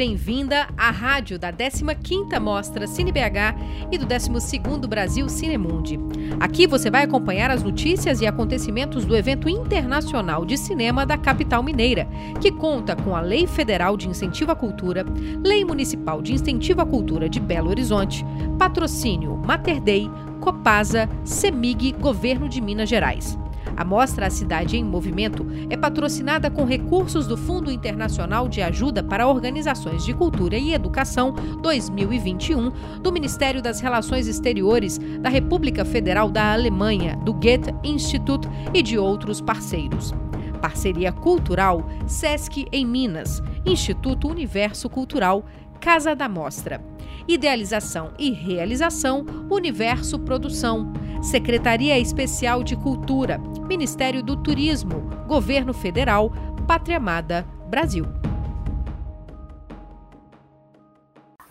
bem-vinda à rádio da 15ª Mostra Cine BH e do 12º Brasil Cinemundi. Aqui você vai acompanhar as notícias e acontecimentos do evento internacional de cinema da capital mineira, que conta com a Lei Federal de Incentivo à Cultura, Lei Municipal de Incentivo à Cultura de Belo Horizonte, patrocínio Mater Dei, Copasa, Semig, Governo de Minas Gerais. A mostra A Cidade em Movimento é patrocinada com recursos do Fundo Internacional de Ajuda para Organizações de Cultura e Educação 2021 do Ministério das Relações Exteriores da República Federal da Alemanha, do Goethe Institut e de outros parceiros. Parceria Cultural SESC em Minas, Instituto Universo Cultural, Casa da Mostra. Idealização e realização Universo Produção. Secretaria Especial de Cultura, Ministério do Turismo, Governo Federal, Pátria Amada, Brasil.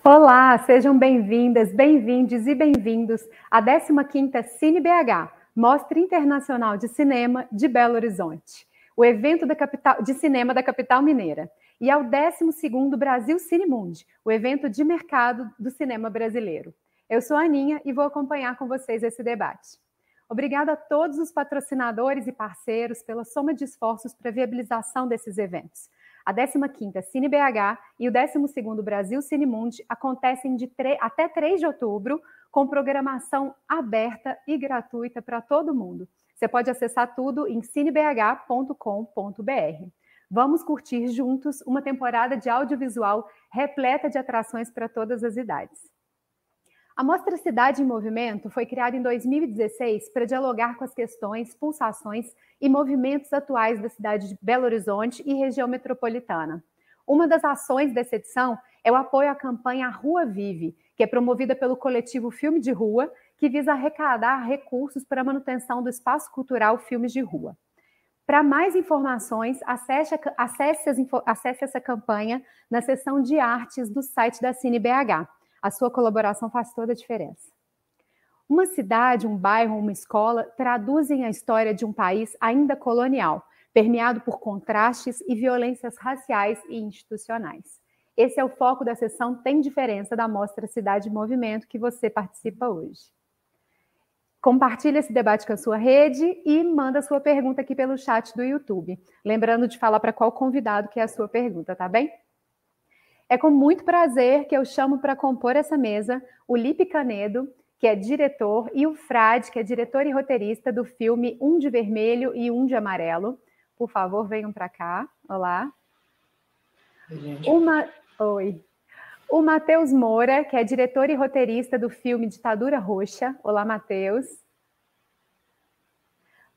Olá, sejam bem-vindas, bem-vindos e bem-vindos à 15ª Cine BH, Mostra Internacional de Cinema de Belo Horizonte, o evento capital, de cinema da capital mineira, e ao 12º Brasil Cinemundi, o evento de mercado do cinema brasileiro. Eu sou a Aninha e vou acompanhar com vocês esse debate. Obrigada a todos os patrocinadores e parceiros pela soma de esforços para a viabilização desses eventos. A 15ª Cine BH e o 12º Brasil Cinemundi acontecem de até 3 de outubro, com programação aberta e gratuita para todo mundo. Você pode acessar tudo em cinebh.com.br. Vamos curtir juntos uma temporada de audiovisual repleta de atrações para todas as idades. A Mostra Cidade em Movimento foi criada em 2016 para dialogar com as questões, pulsações e movimentos atuais da cidade de Belo Horizonte e região metropolitana. Uma das ações dessa edição é o apoio à campanha Rua Vive, que é promovida pelo coletivo Filme de Rua, que visa arrecadar recursos para a manutenção do espaço cultural Filmes de Rua. Para mais informações, acesse, acesse, acesse essa campanha na seção de artes do site da CineBH. A sua colaboração faz toda a diferença. Uma cidade, um bairro, uma escola traduzem a história de um país ainda colonial, permeado por contrastes e violências raciais e institucionais. Esse é o foco da sessão Tem Diferença da Mostra Cidade em Movimento que você participa hoje. Compartilhe esse debate com a sua rede e manda sua pergunta aqui pelo chat do YouTube. Lembrando de falar para qual convidado que é a sua pergunta, tá bem? É com muito prazer que eu chamo para compor essa mesa o Lipe Canedo, que é diretor, e o Frade, que é diretor e roteirista do filme Um de Vermelho e Um de Amarelo. Por favor, venham para cá. Olá. Oi, Uma... Oi. O Matheus Moura, que é diretor e roteirista do filme Ditadura Roxa. Olá, Matheus.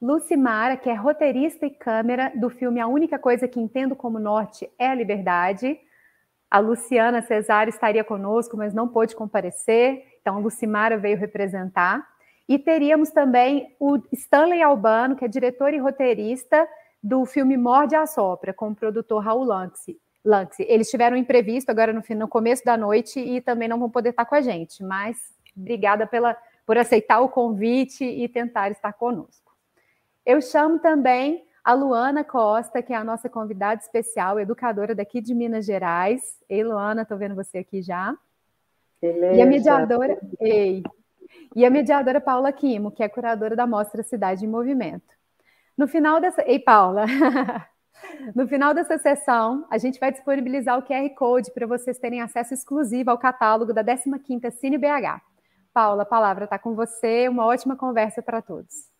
Lucimara, que é roteirista e câmera do filme A Única Coisa que Entendo como Norte é a Liberdade. A Luciana Cesário estaria conosco, mas não pôde comparecer, então a Lucimara veio representar. E teríamos também o Stanley Albano, que é diretor e roteirista do filme Morde a Sopra, com o produtor Raul Lanxi. Lanxi. Eles tiveram um imprevisto agora no, no começo da noite e também não vão poder estar com a gente, mas obrigada pela, por aceitar o convite e tentar estar conosco. Eu chamo também a Luana Costa, que é a nossa convidada especial, educadora daqui de Minas Gerais. Ei, Luana, estou vendo você aqui já. Beleza. E a mediadora, ei, e a mediadora Paula Quimo, que é curadora da Mostra Cidade em Movimento. No final dessa, ei, Paula, no final dessa sessão, a gente vai disponibilizar o QR Code para vocês terem acesso exclusivo ao catálogo da 15ª Cine BH. Paula, a palavra está com você. Uma ótima conversa para todos.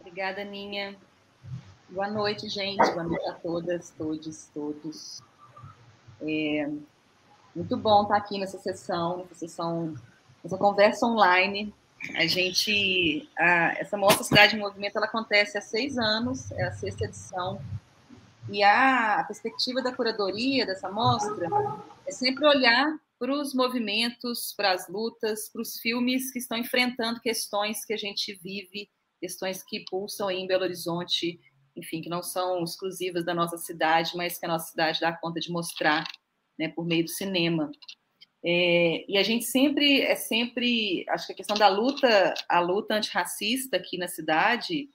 Obrigada, Ninha. Boa noite, gente. Boa noite a todas, todos, todos. É muito bom estar aqui nessa sessão, nessa sessão, nessa conversa online. A gente, a, essa mostra Cidade em Movimento, ela acontece há seis anos, é a sexta edição. E a, a perspectiva da curadoria dessa mostra é sempre olhar para os movimentos, para as lutas, para os filmes que estão enfrentando questões que a gente vive questões que pulsam em Belo Horizonte, enfim, que não são exclusivas da nossa cidade, mas que a nossa cidade dá conta de mostrar, né, por meio do cinema. É, e a gente sempre é sempre, acho que a questão da luta, a luta antirracista aqui na cidade,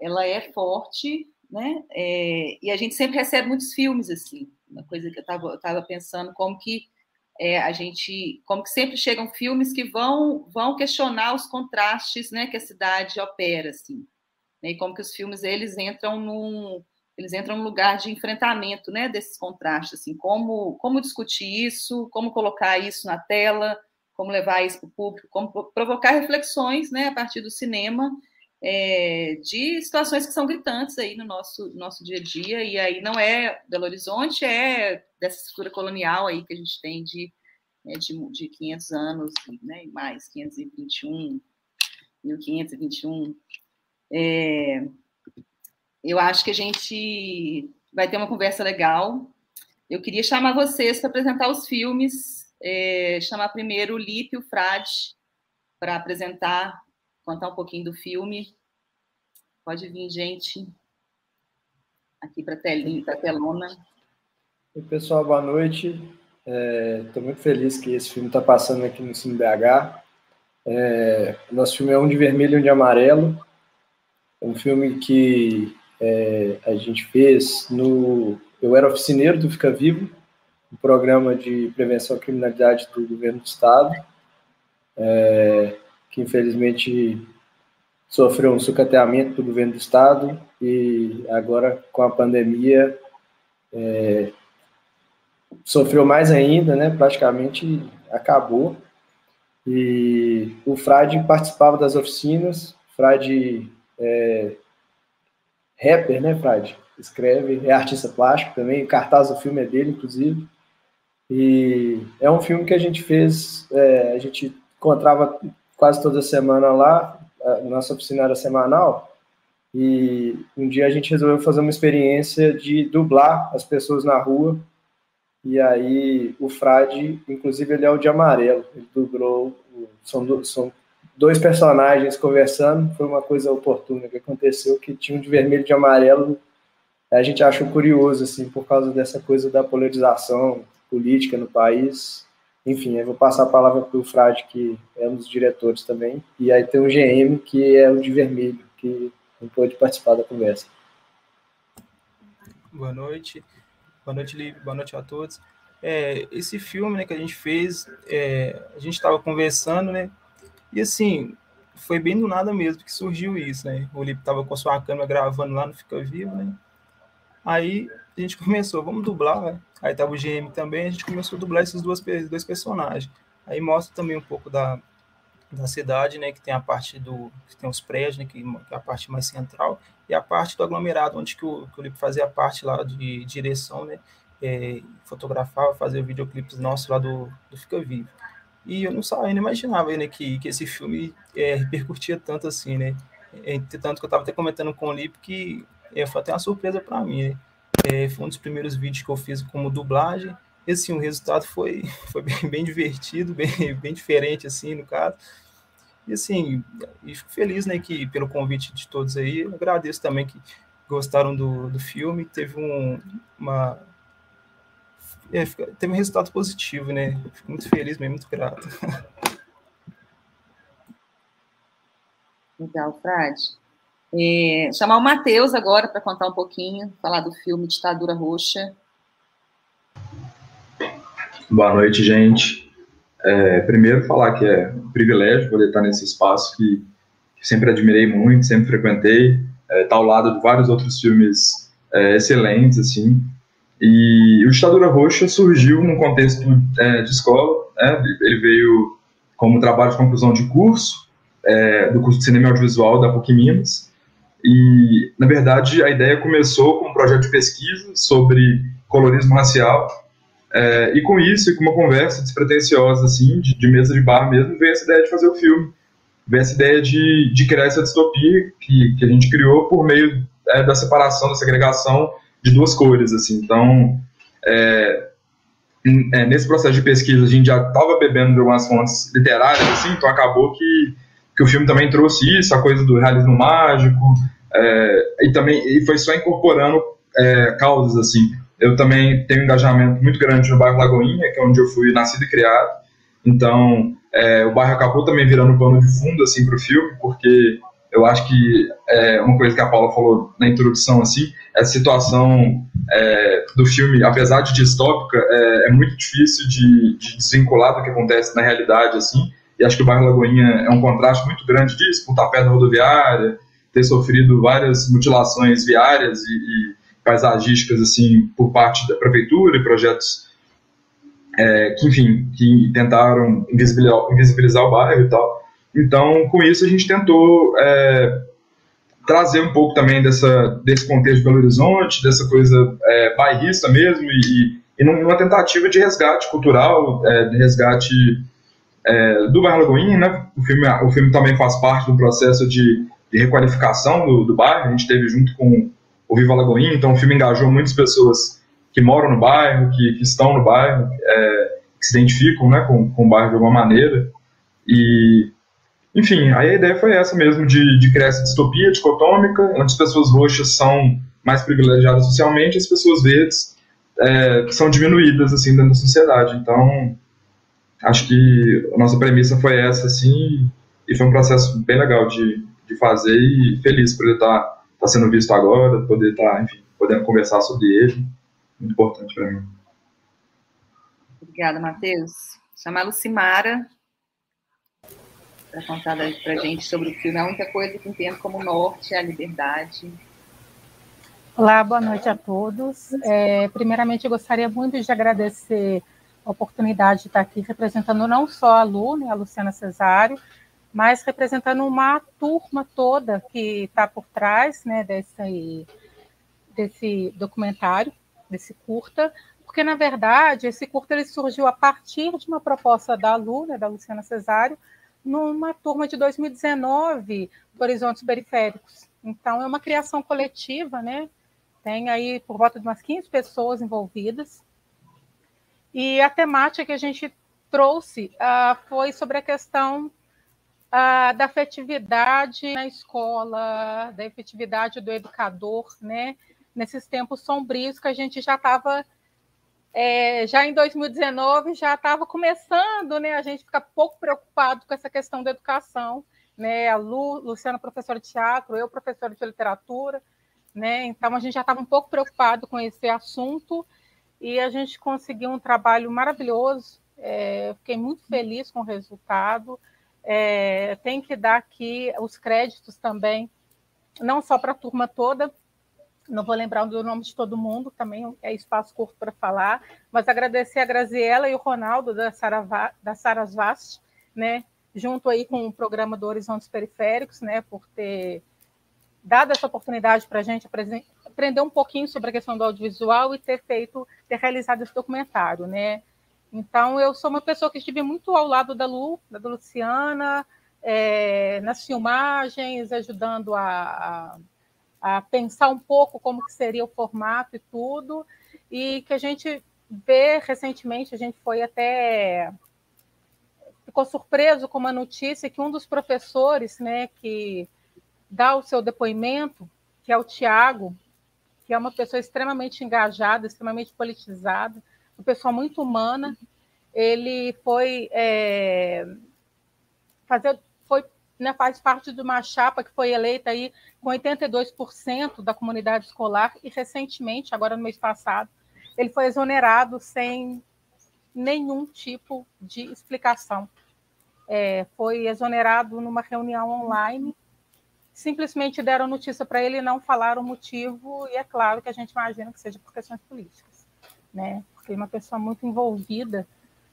ela é forte, né? É, e a gente sempre recebe muitos filmes assim. Uma coisa que eu estava pensando, como que é, a gente, como que sempre chegam filmes que vão vão questionar os contrastes, né, que a cidade opera, assim, né, e como que os filmes eles entram num eles entram num lugar de enfrentamento, né, desses contrastes, assim, como como discutir isso, como colocar isso na tela, como levar isso para o público, como provocar reflexões, né, a partir do cinema é, de situações que são gritantes aí no nosso, nosso dia a dia, e aí não é Belo Horizonte, é dessa estrutura colonial aí que a gente tem de, né, de, de 500 anos, né, mais, 521, 1521. É, eu acho que a gente vai ter uma conversa legal. Eu queria chamar vocês para apresentar os filmes, é, chamar primeiro o Lipe e o Frade para apresentar contar um pouquinho do filme. Pode vir, gente, aqui para a telona. Oi, pessoal, boa noite. Estou é, muito feliz que esse filme está passando aqui no Cine BH. É, nosso filme é um de vermelho e um de amarelo. É um filme que é, a gente fez no. Eu era oficineiro do Fica Vivo, um programa de prevenção à criminalidade do governo do estado. É, que infelizmente sofreu um sucateamento do governo do estado e agora com a pandemia é, sofreu mais ainda, né? Praticamente acabou. E o Frade participava das oficinas. Frade é rapper, né, Frade? Escreve, é artista plástico também. O cartaz do filme é dele, inclusive. E é um filme que a gente fez, é, a gente encontrava quase toda semana lá, nossa oficina era semanal, e um dia a gente resolveu fazer uma experiência de dublar as pessoas na rua, e aí o Frade, inclusive ele é o de amarelo, ele dublou, são, são dois personagens conversando, foi uma coisa oportuna que aconteceu, que tinha um de vermelho e de amarelo, a gente achou curioso, assim, por causa dessa coisa da polarização política no país, enfim, eu vou passar a palavra para o Frade, que é um dos diretores também, e aí tem o GM, que é o de vermelho, que não pôde participar da conversa. Boa noite, boa noite, Liv, boa noite a todos. É, esse filme né, que a gente fez, é, a gente estava conversando, né, e assim, foi bem do nada mesmo que surgiu isso, né, o Lipe estava com a sua câmera gravando lá no Fica Vivo, né, aí a gente começou, vamos dublar, né? Aí tava o GM também, a gente começou a dublar esses dois, dois personagens. Aí mostra também um pouco da, da cidade, né, que tem a parte do que tem os prédios, né, que, que é a parte mais central, e a parte do aglomerado, onde que o, que o Lipe fazia a parte lá de direção, né, é, fotografava, fazia videoclipes nossos lá do, do Fica Vivo. E eu não sabia, não imaginava né, que, que esse filme é, repercutia tanto assim, né, é, tanto que eu estava até comentando com o Lipe que é, foi até uma surpresa para mim, né, é, foi um dos primeiros vídeos que eu fiz como dublagem. E assim, o resultado foi, foi bem, bem divertido, bem, bem diferente, assim, no caso. E assim, e fico feliz, né, que pelo convite de todos aí, eu agradeço também que gostaram do, do filme, teve um, uma... É, teve um resultado positivo, né, fico muito feliz, mesmo, muito grato. Legal, Frade. É, chamar o Matheus agora para contar um pouquinho, falar do filme Ditadura Roxa. Boa noite, gente. É, primeiro, falar que é um privilégio poder estar nesse espaço que, que sempre admirei muito, sempre frequentei, é, estar ao lado de vários outros filmes é, excelentes, assim. E o Ditadura Roxa surgiu num contexto é, de escola, né? ele veio como trabalho de conclusão de curso, é, do curso de Cinema Audiovisual da PUC Minas, e, na verdade, a ideia começou com um projeto de pesquisa sobre colorismo racial. É, e com isso, e com uma conversa despretensiosa, assim, de, de, mesa de bar mesmo, veio essa ideia de fazer o filme. Veio essa ideia de, de criar essa distopia que, que a gente criou por meio é, da separação, da segregação de duas cores, assim. Então, é, é nesse processo de pesquisa, a gente já estava bebendo de algumas fontes literárias, assim, então acabou que que o filme também trouxe isso, a coisa do realismo mágico, é, e também e foi só incorporando é, causas, assim. Eu também tenho um engajamento muito grande no bairro Lagoinha, que é onde eu fui nascido e criado, então é, o bairro acabou também virando pano de fundo, assim, para o filme, porque eu acho que é, uma coisa que a Paula falou na introdução, assim, a situação é, do filme, apesar de distópica, é, é muito difícil de, de, desvincular do que acontece na realidade, assim, e acho que o bairro Lagoinha é um contraste muito grande disso, por estar perto da rodoviária, ter sofrido várias mutilações viárias e, e paisagísticas, assim, por parte da prefeitura e projetos é, que, enfim, que tentaram invisibilizar, invisibilizar o bairro e tal. Então, com isso, a gente tentou é, trazer um pouco também dessa, desse contexto de Belo Horizonte, dessa coisa é, bairrista mesmo, e, e numa tentativa de resgate cultural, é, de resgate é, do bairro Lagoinha, né? O filme, o filme também faz parte do processo de, de requalificação do, do, bairro, a gente teve junto com o Viva Lagoinha, então o filme engajou muitas pessoas que moram no bairro, que, que estão no bairro, é, que se identificam né, com, com o bairro de alguma maneira, e enfim, aí a ideia foi essa mesmo, de, de criar essa distopia dicotômica, onde as pessoas roxas são mais privilegiadas socialmente, as pessoas verdes é, são diminuídas, assim, dentro da sociedade. Então, acho que a nossa premissa foi essa, assim, e foi um processo bem legal de, de fazer e feliz por ele estar tá, tá sendo visto agora, poder estar, tá, enfim, podendo conversar sobre ele. Muito importante para mim. Obrigada, Matheus. Chamar Lucimara, para contar para gente sobre o filme. A única coisa que entendo como norte é a liberdade. Olá, boa noite a todos. É, primeiramente, eu gostaria muito de agradecer a oportunidade de estar aqui representando não só a Lu, né, a Luciana Cesário, mas representando uma turma toda que está por trás né, desse, desse documentário, desse curta, porque, na verdade, esse curta ele surgiu a partir de uma proposta da Lu, né, da Luciana Cesário, numa turma de 2019 do Horizontes Periféricos. Então, é uma criação coletiva, né? Tem aí por volta de umas 15 pessoas envolvidas. E a temática que a gente trouxe uh, foi sobre a questão uh, da afetividade na escola, da efetividade do educador, né? Nesses tempos sombrios que a gente já estava é, já em 2019 já estava começando, né? A gente fica pouco preocupado com essa questão da educação, né? A Lu, Luciana, professora de teatro, eu, professora de literatura, né? Então a gente já estava um pouco preocupado com esse assunto e a gente conseguiu um trabalho maravilhoso. É, fiquei muito feliz com o resultado. É, tem que dar aqui os créditos também, não só para a turma toda, não vou lembrar do nome de todo mundo, também é espaço curto para falar, mas agradecer a Graziela e o Ronaldo da, Sarava, da Sarasvast, né, junto aí com o programa do Horizontes Periféricos, né, por ter dado essa oportunidade para a gente aprender um pouquinho sobre a questão do audiovisual e ter feito, ter realizado esse documentário, né. Então, eu sou uma pessoa que estive muito ao lado da Lu, da Luciana, é, nas filmagens, ajudando a, a a pensar um pouco como que seria o formato e tudo, e que a gente vê recentemente, a gente foi até ficou surpreso com uma notícia que um dos professores, né, que dá o seu depoimento, que é o Tiago, que é uma pessoa extremamente engajada, extremamente politizada, uma pessoa muito humana, ele foi é, fazer né, faz parte de uma chapa que foi eleita aí com 82% da comunidade escolar e recentemente, agora no mês passado, ele foi exonerado sem nenhum tipo de explicação. É, foi exonerado numa reunião online, simplesmente deram notícia para ele e não falaram o motivo, e é claro que a gente imagina que seja por questões políticas, né? Porque uma pessoa muito envolvida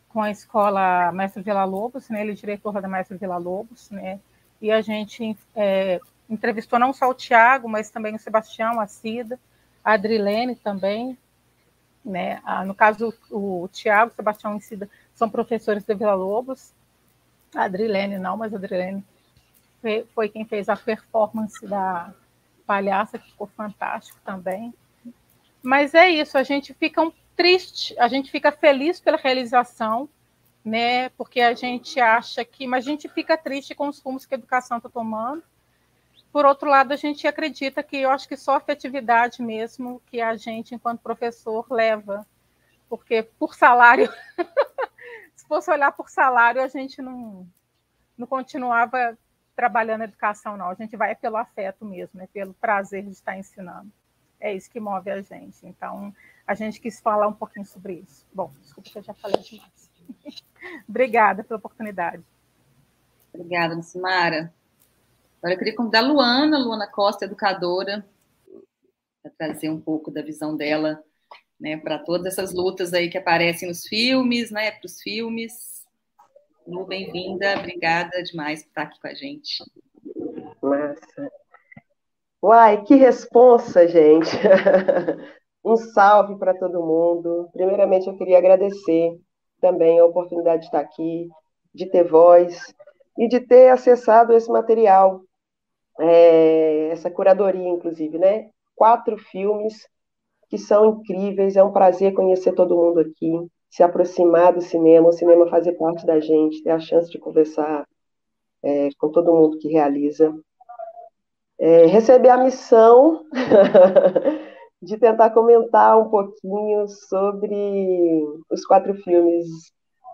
com a escola Mestre Vila Lobos, né? ele é diretor da Mestre Vila Lobos, né? E a gente é, entrevistou não só o Tiago, mas também o Sebastião, a Cida, a Adrilene também. Né? No caso, o, o Tiago, Sebastião e Cida são professores de Vila Lobos. A Adrilene não, mas a Adrilene foi, foi quem fez a performance da palhaça, que ficou fantástico também. Mas é isso, a gente fica um triste, a gente fica feliz pela realização, né? Porque a gente acha que, mas a gente fica triste com os rumos que a educação está tomando. Por outro lado, a gente acredita que eu acho que só a afetividade mesmo que a gente, enquanto professor, leva, porque por salário, se fosse olhar por salário, a gente não, não continuava trabalhando a educação, não. A gente vai pelo afeto mesmo, né? pelo prazer de estar ensinando. É isso que move a gente. Então, a gente quis falar um pouquinho sobre isso. Bom, desculpa que eu já falei demais. Obrigada pela oportunidade. Obrigada, Simara. Agora eu queria convidar a Luana, Luana Costa, educadora, para trazer um pouco da visão dela né, para todas essas lutas aí que aparecem nos filmes, né, para os filmes. Lu, bem-vinda, obrigada demais por estar aqui com a gente. Massa. Uai, que responsa, gente. um salve para todo mundo. Primeiramente, eu queria agradecer também a oportunidade de estar aqui, de ter voz e de ter acessado esse material, é, essa curadoria, inclusive, né? Quatro filmes que são incríveis. É um prazer conhecer todo mundo aqui, se aproximar do cinema, o cinema fazer parte da gente, ter a chance de conversar é, com todo mundo que realiza. É, receber a missão de tentar comentar um pouquinho sobre os quatro filmes,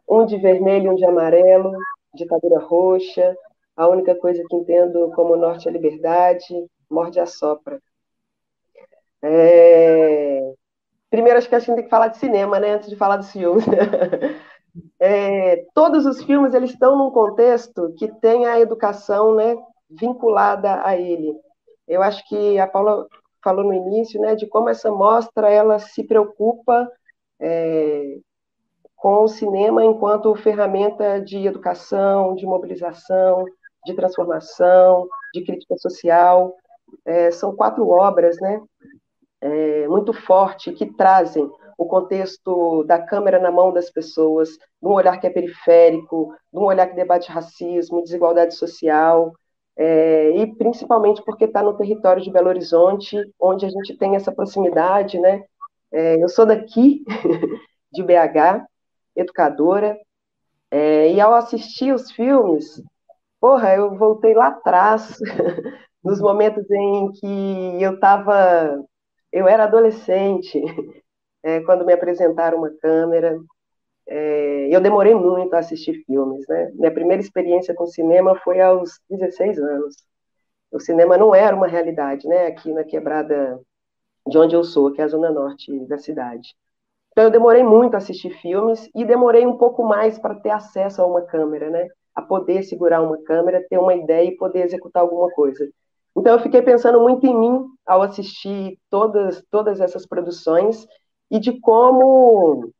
um de vermelho um de amarelo, ditadura roxa, a única coisa que entendo como norte é liberdade, morde a sopra. É... Primeiro, acho que a gente tem que falar de cinema, né, antes de falar dos filmes. é, todos os filmes eles estão num contexto que tem a educação, né, vinculada a ele. Eu acho que a Paula falou no início, né, de como essa mostra ela se preocupa é, com o cinema enquanto ferramenta de educação, de mobilização, de transformação, de crítica social. É, são quatro obras, né, é, muito forte que trazem o contexto da câmera na mão das pessoas, de um olhar que é periférico, de um olhar que debate racismo, desigualdade social, é, e principalmente porque está no território de Belo Horizonte, onde a gente tem essa proximidade, né? É, eu sou daqui, de BH, educadora, é, e ao assistir os filmes, porra, eu voltei lá atrás, nos momentos em que eu estava eu era adolescente é, quando me apresentaram uma câmera. É, eu demorei muito a assistir filmes, né? Minha primeira experiência com cinema foi aos 16 anos. O cinema não era uma realidade, né? Aqui na quebrada de onde eu sou, que é a zona norte da cidade. Então eu demorei muito a assistir filmes e demorei um pouco mais para ter acesso a uma câmera, né? A poder segurar uma câmera, ter uma ideia e poder executar alguma coisa. Então eu fiquei pensando muito em mim ao assistir todas, todas essas produções e de como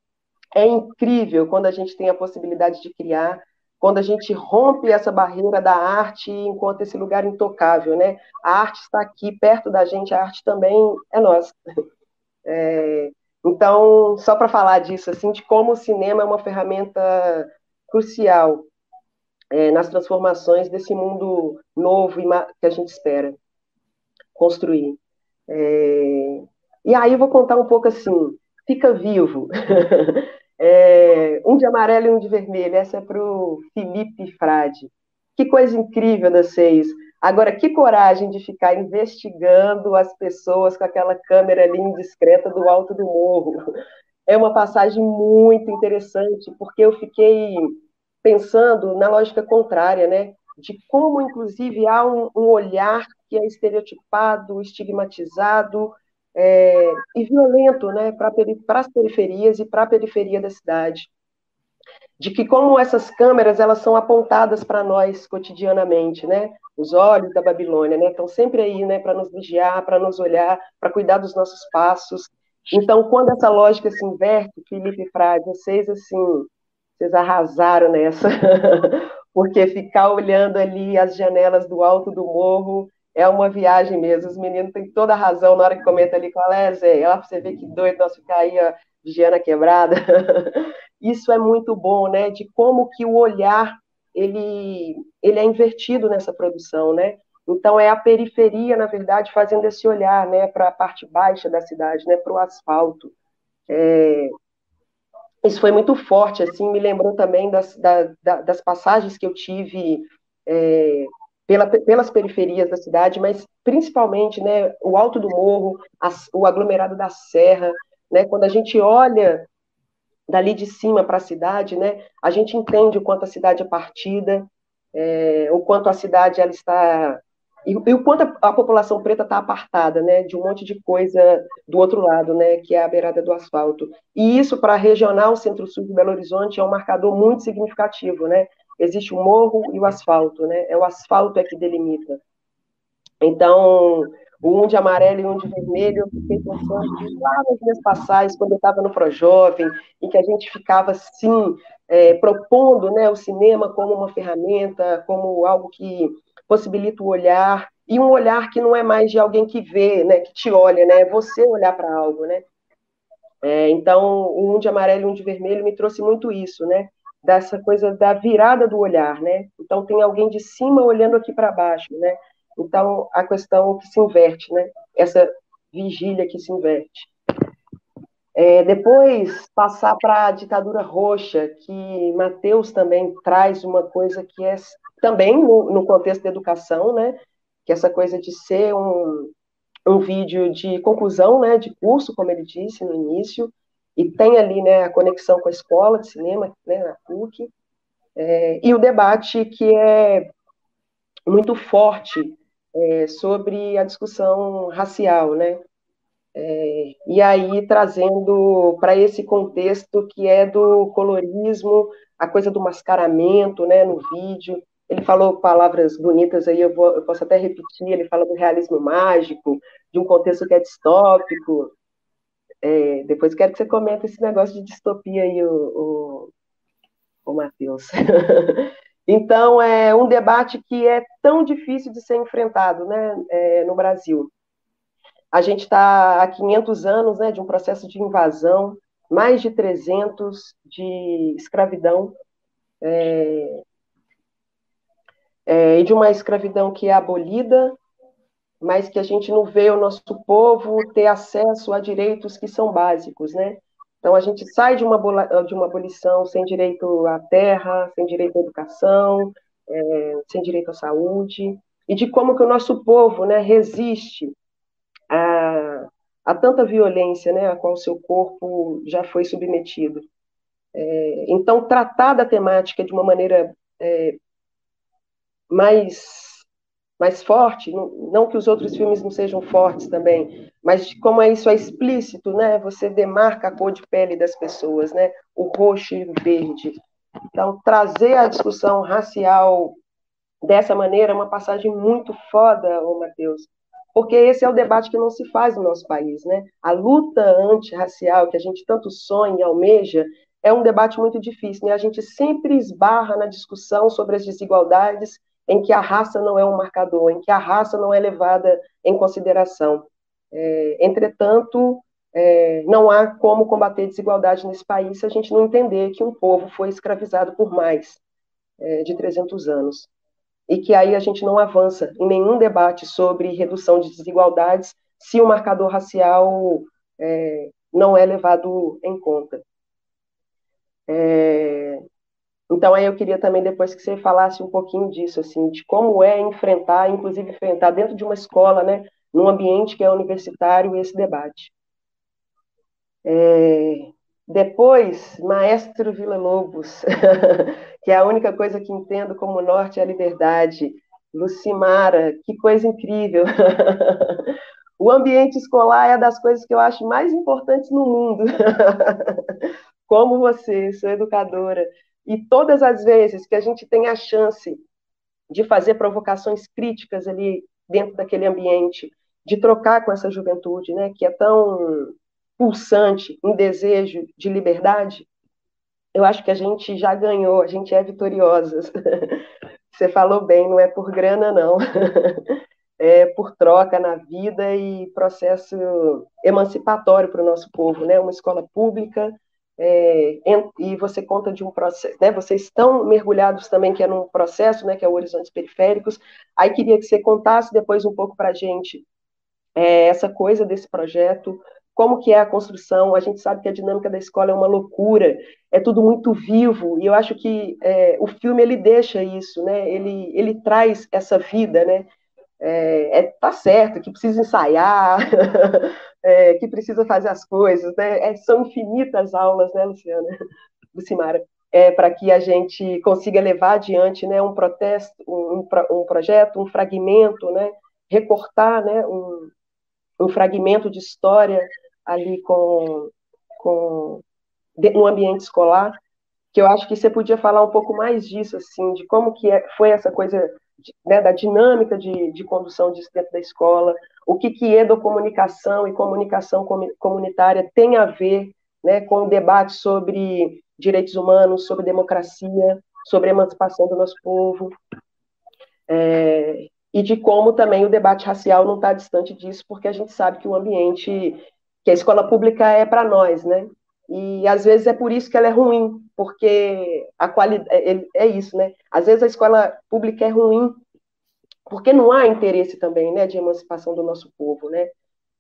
é incrível quando a gente tem a possibilidade de criar, quando a gente rompe essa barreira da arte enquanto esse lugar intocável, né? A arte está aqui perto da gente, a arte também é nossa. É, então, só para falar disso, assim, de como o cinema é uma ferramenta crucial é, nas transformações desse mundo novo que a gente espera construir. É, e aí eu vou contar um pouco assim, fica vivo. é, um de amarelo e um de vermelho, essa é para o Felipe Frade. Que coisa incrível das seis. Agora, que coragem de ficar investigando as pessoas com aquela câmera ali indiscreta do alto do morro. É uma passagem muito interessante, porque eu fiquei pensando na lógica contrária, né? De como, inclusive, há um, um olhar que é estereotipado, estigmatizado é, e violento, né? Para as periferias e para a periferia da cidade. De que como essas câmeras elas são apontadas para nós cotidianamente, né? Os olhos da Babilônia, né? Estão sempre aí, né? Para nos vigiar, para nos olhar, para cuidar dos nossos passos. Então, quando essa lógica se inverte, Felipe Frade, vocês assim vocês arrasaram nessa, porque ficar olhando ali as janelas do alto do morro é uma viagem mesmo. Os meninos têm toda a razão na hora que comenta ali qual é, Zé. Ela você vê que doido nós ficar aí, a quebrada. Isso é muito bom, né? De como que o olhar ele, ele é invertido nessa produção, né? Então é a periferia, na verdade, fazendo esse olhar, né, para a parte baixa da cidade, né, para o asfalto. É, isso foi muito forte, assim, me lembrou também das, da, das passagens que eu tive é, pela, pelas periferias da cidade, mas principalmente, né, o alto do morro, o aglomerado da serra, né, quando a gente olha dali de cima para a cidade, né, a gente entende o quanto a cidade é partida, é, o quanto a cidade ela está e, e o quanto a, a população preta está apartada, né, de um monte de coisa do outro lado, né, que é a beirada do asfalto. E isso para a regional Centro-Sul de Belo Horizonte é um marcador muito significativo, né? Existe o morro e o asfalto, né? É o asfalto é que delimita. Então, o um de amarelo e um de vermelho, eu fiquei pensando lá nos dias passados, quando eu estava no Projovem, em que a gente ficava, assim, é, propondo né, o cinema como uma ferramenta, como algo que possibilita o olhar, e um olhar que não é mais de alguém que vê, né, que te olha, né, é você olhar para algo, né. É, então, o um de amarelo e um de vermelho me trouxe muito isso, né, dessa coisa da virada do olhar, né. Então, tem alguém de cima olhando aqui para baixo, né. Então, a questão que se inverte, né, essa vigília que se inverte. É, depois, passar para a ditadura roxa, que Mateus também traz uma coisa que é também no, no, contexto da educação, né? Que essa coisa de ser um, um vídeo de conclusão, né? De curso, como ele disse no início, e tem ali, né? A conexão com a escola de cinema, né? Na PUC, é, e o debate que é muito forte é, sobre a discussão racial, né? É, e aí trazendo para esse contexto que é do colorismo, a coisa do mascaramento, né, no vídeo, ele falou palavras bonitas aí, eu, vou, eu posso até repetir, ele fala do realismo mágico, de um contexto que é distópico. É, depois quero que você comente esse negócio de distopia aí, o, o, o Matheus. então, é um debate que é tão difícil de ser enfrentado né, é, no Brasil. A gente está há 500 anos né, de um processo de invasão, mais de 300 de escravidão, é, é, e de uma escravidão que é abolida, mas que a gente não vê o nosso povo ter acesso a direitos que são básicos, né? Então a gente sai de uma, de uma abolição sem direito à terra, sem direito à educação, é, sem direito à saúde, e de como que o nosso povo né, resiste a, a tanta violência né, a qual o seu corpo já foi submetido. É, então, tratar da temática de uma maneira é, mais mais forte, não, que os outros filmes não sejam fortes também, mas como é isso é explícito, né? Você demarca a cor de pele das pessoas, né? O roxo e o verde. Então, trazer a discussão racial dessa maneira é uma passagem muito foda, ô Matheus, porque esse é o debate que não se faz no nosso país, né? A luta antirracial que a gente tanto sonha e almeja é um debate muito difícil, né? A gente sempre esbarra na discussão sobre as desigualdades em que a raça não é um marcador, em que a raça não é levada em consideração. É, entretanto, é, não há como combater desigualdade nesse país se a gente não entender que um povo foi escravizado por mais é, de 300 anos. E que aí a gente não avança em nenhum debate sobre redução de desigualdades se o marcador racial é, não é levado em conta. É, então, aí eu queria também depois que você falasse um pouquinho disso, assim, de como é enfrentar, inclusive enfrentar dentro de uma escola, né, num ambiente que é universitário, esse debate. É... Depois, Maestro Vila Lobos, que é a única coisa que entendo como norte é a liberdade. Lucimara, que coisa incrível. o ambiente escolar é das coisas que eu acho mais importantes no mundo. como você, sou educadora, e todas as vezes que a gente tem a chance de fazer provocações críticas ali dentro daquele ambiente, de trocar com essa juventude, né, que é tão pulsante, um desejo de liberdade, eu acho que a gente já ganhou, a gente é vitoriosa. Você falou bem, não é por grana, não. É por troca na vida e processo emancipatório para o nosso povo, né? Uma escola pública é, e você conta de um processo, né, vocês estão mergulhados também, que é num processo, né, que é o Horizontes Periféricos, aí queria que você contasse depois um pouco para a gente é, essa coisa desse projeto, como que é a construção, a gente sabe que a dinâmica da escola é uma loucura, é tudo muito vivo, e eu acho que é, o filme, ele deixa isso, né, ele, ele traz essa vida, né, é, é, tá certo que precisa ensaiar, é, que precisa fazer as coisas, né? É, são infinitas aulas, né, Luciana? Lucimara. é, para que a gente consiga levar adiante né, um protesto, um, um projeto, um fragmento, né, recortar né, um, um fragmento de história ali com, com no ambiente escolar, que eu acho que você podia falar um pouco mais disso, assim, de como que é, foi essa coisa né, da dinâmica de, de condução disso dentro da escola, o que, que comunicação e comunicação comunitária tem a ver né, com o debate sobre direitos humanos, sobre democracia, sobre emancipação do nosso povo, é, e de como também o debate racial não está distante disso, porque a gente sabe que o ambiente, que a escola pública é para nós, né? E às vezes é por isso que ela é ruim, porque a qualidade é, é isso, né? Às vezes a escola pública é ruim porque não há interesse também, né, de emancipação do nosso povo, né?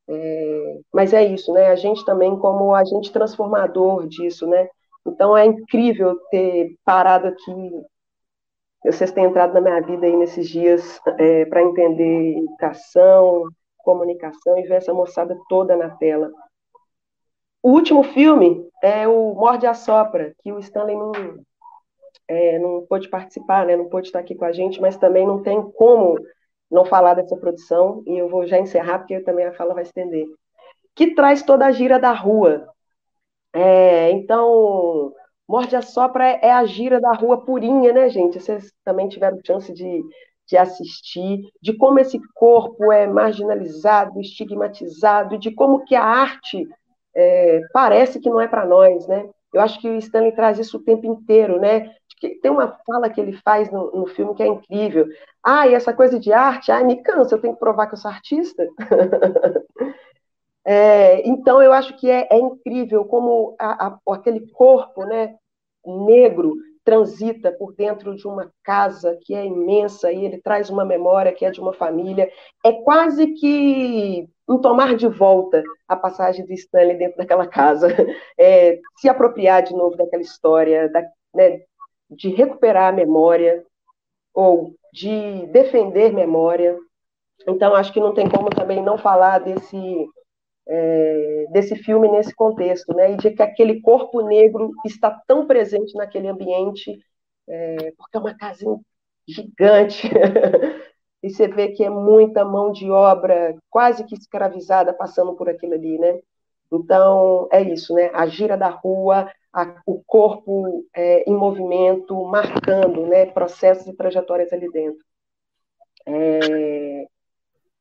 É, mas é isso, né? A gente também como agente transformador disso, né? Então é incrível ter parado aqui. Vocês têm entrado na minha vida aí nesses dias é, para entender educação, comunicação e ver essa moçada toda na tela. O último filme é o Morde a Sopra, que o Stanley não, é, não pôde participar, né, não pôde estar aqui com a gente, mas também não tem como não falar dessa produção, e eu vou já encerrar, porque também a fala vai estender, que traz toda a gira da rua. É, então, Morde a Sopra é a gira da rua purinha, né, gente? Vocês também tiveram chance de, de assistir, de como esse corpo é marginalizado, estigmatizado, de como que a arte é, parece que não é para nós, né? Eu acho que o Stanley traz isso o tempo inteiro, né? Tem uma fala que ele faz no, no filme que é incrível. Ah, e essa coisa de arte, ah, me cansa, eu tenho que provar que eu sou artista. é, então, eu acho que é, é incrível como a, a, aquele corpo né, negro transita por dentro de uma casa que é imensa e ele traz uma memória que é de uma família. É quase que um tomar de volta a passagem do Stanley dentro daquela casa, é, se apropriar de novo daquela história, da, né, de recuperar a memória ou de defender memória. Então, acho que não tem como também não falar desse é, desse filme nesse contexto, né? E de que aquele corpo negro está tão presente naquele ambiente, é, porque é uma casa gigante. e você vê que é muita mão de obra quase que escravizada passando por aquilo ali, né? Então, é isso, né? A gira da rua, a, o corpo é, em movimento, marcando né, processos e trajetórias ali dentro. É,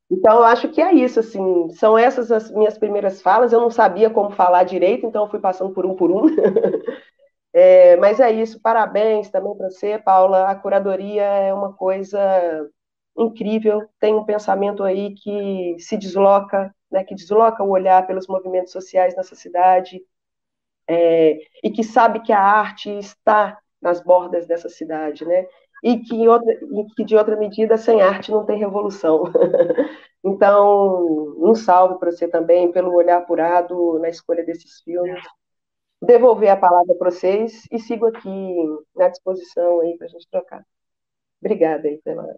então, eu acho que é isso, assim, são essas as minhas primeiras falas, eu não sabia como falar direito, então eu fui passando por um por um. é, mas é isso, parabéns também para você, Paula, a curadoria é uma coisa incrível, tem um pensamento aí que se desloca, né, que desloca o olhar pelos movimentos sociais nessa cidade, é, e que sabe que a arte está nas bordas dessa cidade, né? e que, outra, e que de outra medida, sem arte não tem revolução. então, um salve para você também pelo olhar apurado na escolha desses filmes. Devolver a palavra para vocês e sigo aqui na disposição aí para a gente trocar. Obrigada aí pela,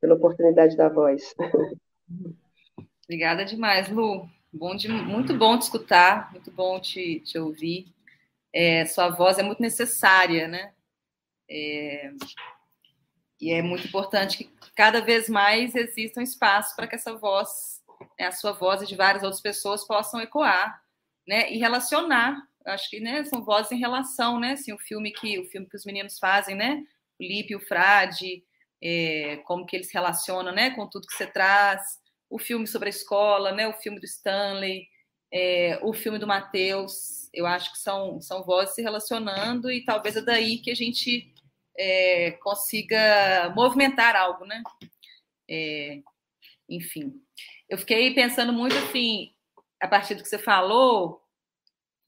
pela oportunidade da voz. Obrigada demais, Lu. Bom de, muito bom te escutar, muito bom te, te ouvir. É, sua voz é muito necessária, né? É, e é muito importante que cada vez mais exista um espaço para que essa voz, né, a sua voz e de várias outras pessoas possam ecoar, né, e relacionar. Acho que, né, são vozes em relação, né, assim, o filme que o filme que os meninos fazem, né, o Lipe o Frade, é, como que eles relacionam, né, com tudo que você traz, o filme sobre a escola, né, o filme do Stanley, é, o filme do Matheus, eu acho que são, são vozes se relacionando e talvez é daí que a gente é, consiga movimentar algo, né? É, enfim, eu fiquei pensando muito assim, a partir do que você falou,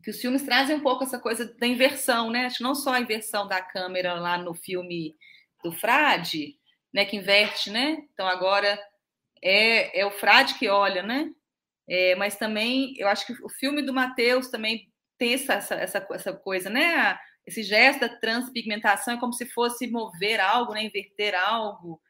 que os filmes trazem um pouco essa coisa da inversão, né? Acho que não só a inversão da câmera lá no filme do Frade, né, que inverte, né? Então agora é, é o Frade que olha, né? É, mas também eu acho que o filme do Mateus também tem essa, essa, essa coisa, né? esse gesto da transpigmentação é como se fosse mover algo, né, inverter algo.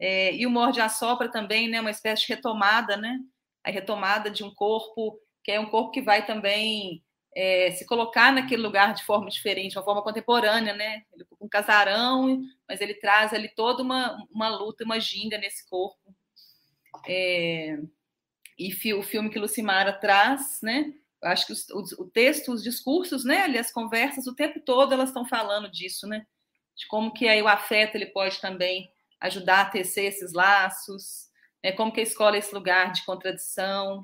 É, e o morde a sopra também, né, uma espécie de retomada, né, a retomada de um corpo que é um corpo que vai também é, se colocar naquele lugar de forma diferente, uma forma contemporânea, né? Um casarão, mas ele traz ali toda uma, uma luta, uma ginga nesse corpo. É, e o filme que Lucimara traz, né? Acho que o, o texto, os discursos, né? Ali as conversas, o tempo todo elas estão falando disso, né? De como que aí o afeto ele pode também ajudar a tecer esses laços, né? como que a escola é esse lugar de contradição,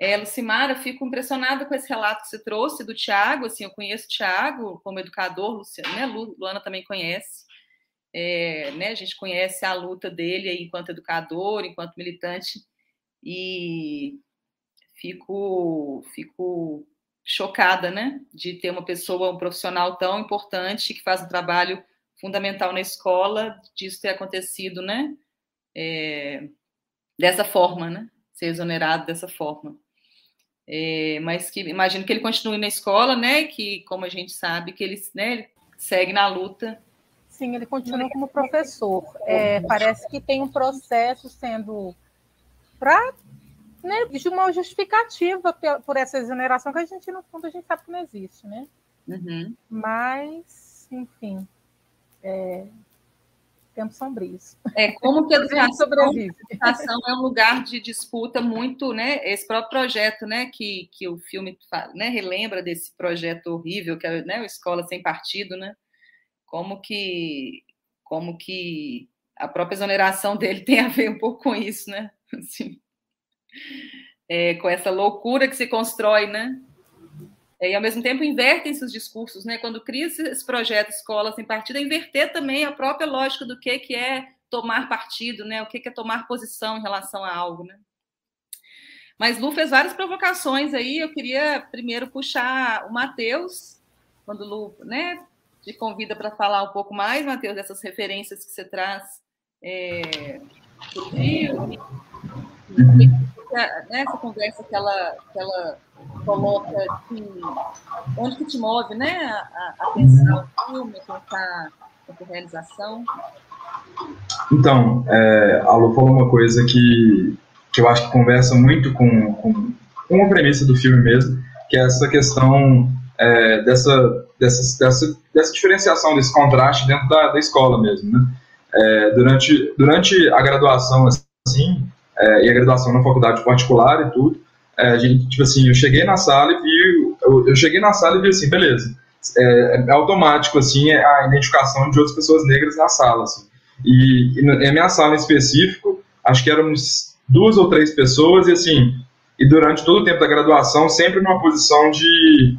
é, Lucimara, fico impressionada com esse relato que você trouxe do Tiago. Assim, eu conheço o Tiago como educador, Luciana, né? Luana também conhece. É, né? A gente conhece a luta dele enquanto educador, enquanto militante, e fico, fico chocada, né, de ter uma pessoa, um profissional tão importante que faz um trabalho fundamental na escola, disso ter acontecido, né, é, dessa forma, né, ser exonerado dessa forma. É, mas que imagino que ele continue na escola, né? Que, como a gente sabe, que ele, né, ele segue na luta. Sim, ele continua como professor. É, parece que tem um processo sendo para né, de uma justificativa por essa exoneração que a gente, no fundo, a gente sabe que não existe, né? Uhum. Mas, enfim, é, tempos sombrios. É, como que a educação, a educação é um lugar de disputa muito, né? Esse próprio projeto, né, que, que o filme né, relembra desse projeto horrível, que é né, o Escola Sem Partido, né? Como que, como que a própria exoneração dele tem a ver um pouco com isso, né? Assim, é, com essa loucura que se constrói, né? É, e ao mesmo tempo invertem seus discursos, né? Quando cria esse projeto Escola Sem Partido, é inverter também a própria lógica do que, que é tomar partido, né? O que, que é tomar posição em relação a algo, né? Mas Lu fez várias provocações aí. Eu queria primeiro puxar o Matheus, quando Lu, né, te convida para falar um pouco mais, Matheus, dessas referências que você traz é, do filme. Uhum né, essa conversa que ela, que ela coloca assim, onde que te move né, a, a atenção do filme, pensar essa realização? Então, é, a Lu falou uma coisa que, que eu acho que conversa muito com, com, com a premissa do filme mesmo, que é essa questão é, dessa, dessa, dessa, dessa diferenciação, desse contraste dentro da, da escola mesmo. Né? É, durante, durante a graduação, assim, é, e a graduação na faculdade particular e tudo, é, a gente, tipo assim, eu cheguei na sala e vi, eu, eu cheguei na sala e vi assim, beleza, é, é, automático, assim, é a identificação de outras pessoas negras na sala, assim. E, e minha sala em específico, acho que éramos duas ou três pessoas e assim, e durante todo o tempo da graduação, sempre numa posição de,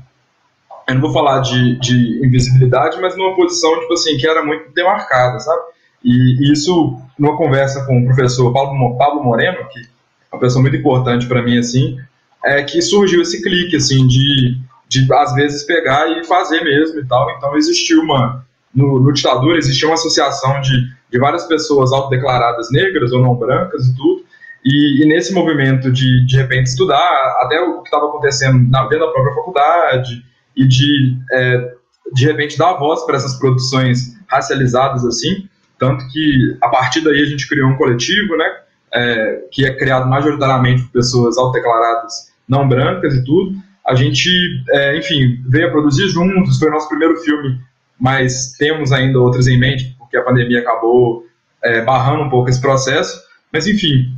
eu não vou falar de, de invisibilidade, mas numa posição, tipo assim, que era muito demarcada, sabe? E isso, numa conversa com o professor Pablo, Pablo Moreno, que é uma pessoa muito importante para mim, assim, é que surgiu esse clique, assim, de, de às vezes pegar e fazer mesmo e tal. Então existiu uma, no, no ditadura existia uma associação de, de várias pessoas autodeclaradas negras ou não brancas e tudo, e, e, nesse movimento de, de repente, estudar até o que estava acontecendo na, dentro da própria faculdade e de, é, de repente, dar voz para essas produções racializadas, assim, tanto que, a partir daí, a gente criou um coletivo, né, é, que é criado majoritariamente por pessoas autodeclaradas não brancas e tudo. A gente, é, enfim, veio a produzir juntos, foi o nosso primeiro filme, mas temos ainda outros em mente, porque a pandemia acabou é, barrando um pouco esse processo. Mas, enfim,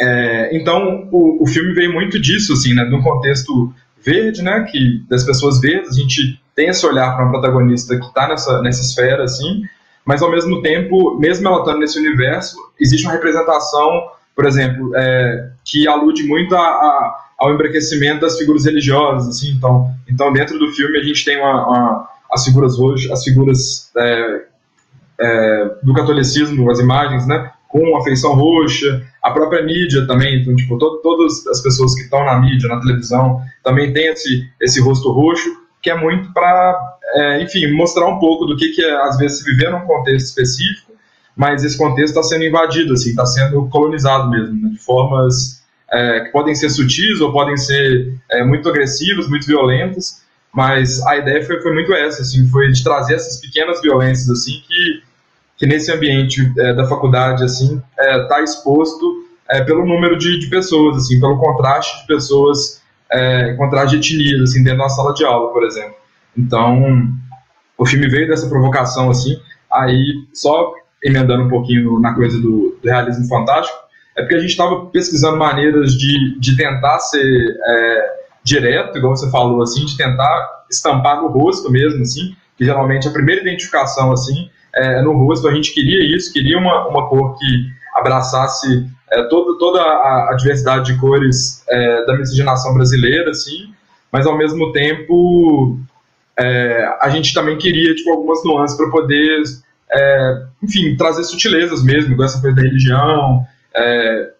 é, então o, o filme veio muito disso, assim, né, de um contexto verde, né, que das pessoas verdes, a gente tem esse olhar para um protagonista que está nessa, nessa esfera, assim, mas ao mesmo tempo, mesmo ela estando nesse universo, existe uma representação, por exemplo, é, que alude muito a, a, ao embranquecimento das figuras religiosas, assim, então, então dentro do filme a gente tem uma, uma as figuras roxas, as figuras é, é, do catolicismo, as imagens, né, com a feição roxa, a própria mídia também, então, tipo, todas as pessoas que estão na mídia, na televisão, também tem esse, esse rosto roxo, que é muito para é, enfim, mostrar um pouco do que, que é, às vezes, se viver num contexto específico, mas esse contexto está sendo invadido, assim, está sendo colonizado mesmo, né, de formas é, que podem ser sutis ou podem ser é, muito agressivas, muito violentas, mas a ideia foi, foi muito essa, assim, foi de trazer essas pequenas violências, assim, que, que nesse ambiente é, da faculdade, assim, está é, exposto é, pelo número de, de pessoas, assim, pelo contraste de pessoas é, com traje de etnias, assim, dentro da sala de aula, por exemplo. Então, o filme veio dessa provocação, assim, aí, só emendando um pouquinho na coisa do, do realismo fantástico, é porque a gente estava pesquisando maneiras de, de tentar ser é, direto, igual você falou, assim, de tentar estampar no rosto mesmo, assim, que geralmente a primeira identificação, assim, é no rosto, a gente queria isso, queria uma, uma cor que abraçasse é, todo, toda a, a, diversidade de cores é, da miscigenação brasileira, assim, mas ao mesmo tempo é, a gente também queria tipo, algumas nuances para poder, é, enfim, trazer sutilezas mesmo, igual essa coisa da religião, é,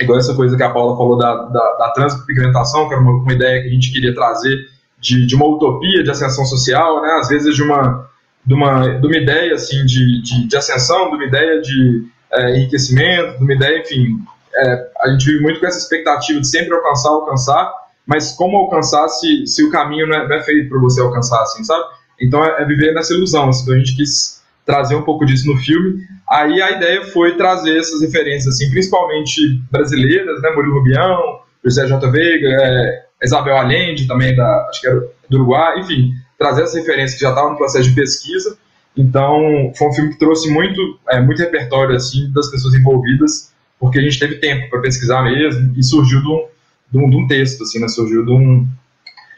igual essa coisa que a Paula falou da, da, da transpigmentação, que era uma, uma, ideia que a gente queria trazer de, de uma utopia de ascensão social, né? às vezes de uma, de uma, de uma ideia assim, de, de, de ascensão, de uma ideia de é, enriquecimento, de uma ideia, enfim, é, a gente vive muito com essa expectativa de sempre alcançar, alcançar, mas como alcançar se, se o caminho não é, não é feito para você alcançar, assim, sabe? Então é, é, viver nessa ilusão, assim, então a gente quis trazer um pouco disso no filme. Aí a ideia foi trazer essas referências, assim, principalmente brasileiras, né, Murilo Rubião, José J. Veiga, é, Isabel Allende, também da, acho que era do Uruguai, enfim, trazer essas referências que já estavam no processo de pesquisa então, foi um filme que trouxe muito, é, muito repertório assim das pessoas envolvidas, porque a gente teve tempo para pesquisar mesmo e surgiu de um, de um, texto, assim, né? surgiu de, um,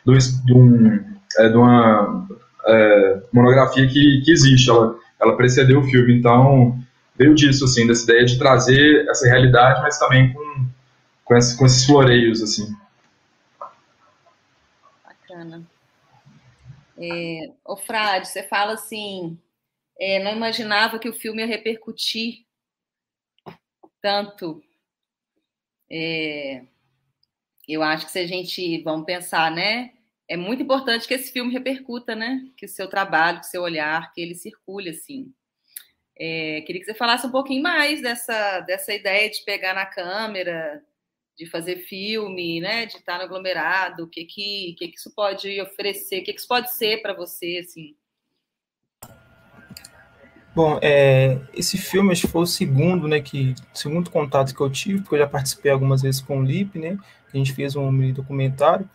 de, um, é, de uma é, monografia que, que existe, ela, ela precedeu o filme, então veio disso, assim, dessa ideia de trazer essa realidade, mas também com, com, esse, com esses floreios, assim. Bacana. É, Frade, você fala assim, é, não imaginava que o filme ia repercutir tanto. É, eu acho que se a gente, vamos pensar, né? É muito importante que esse filme repercuta, né? Que o seu trabalho, que o seu olhar, que ele circule, assim. É, queria que você falasse um pouquinho mais dessa, dessa ideia de pegar na câmera, de fazer filme, né? De estar no aglomerado, o que que, que, que isso pode oferecer, o que, que isso pode ser para você, assim. Bom, é, esse filme acho que foi o segundo, né, que segundo contato que eu tive, porque eu já participei algumas vezes com o Lip, né, a gente fez um mini documentário.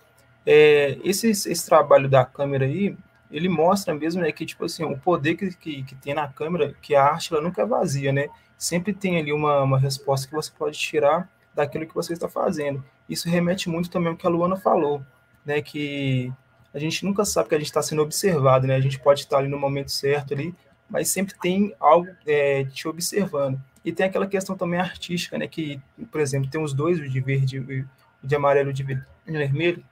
É, esse, esse trabalho da câmera aí, ele mostra mesmo, né, que tipo assim, o poder que, que, que tem na câmera, que a arte ela nunca é vazia, né, sempre tem ali uma, uma resposta que você pode tirar daquilo que você está fazendo. Isso remete muito também ao que a Luana falou, né, que a gente nunca sabe que a gente está sendo observado, né, a gente pode estar ali no momento certo ali, mas sempre tem algo é, te observando. E tem aquela questão também artística, né? Que, por exemplo, tem os dois, o de verde, o de amarelo e o de vermelho,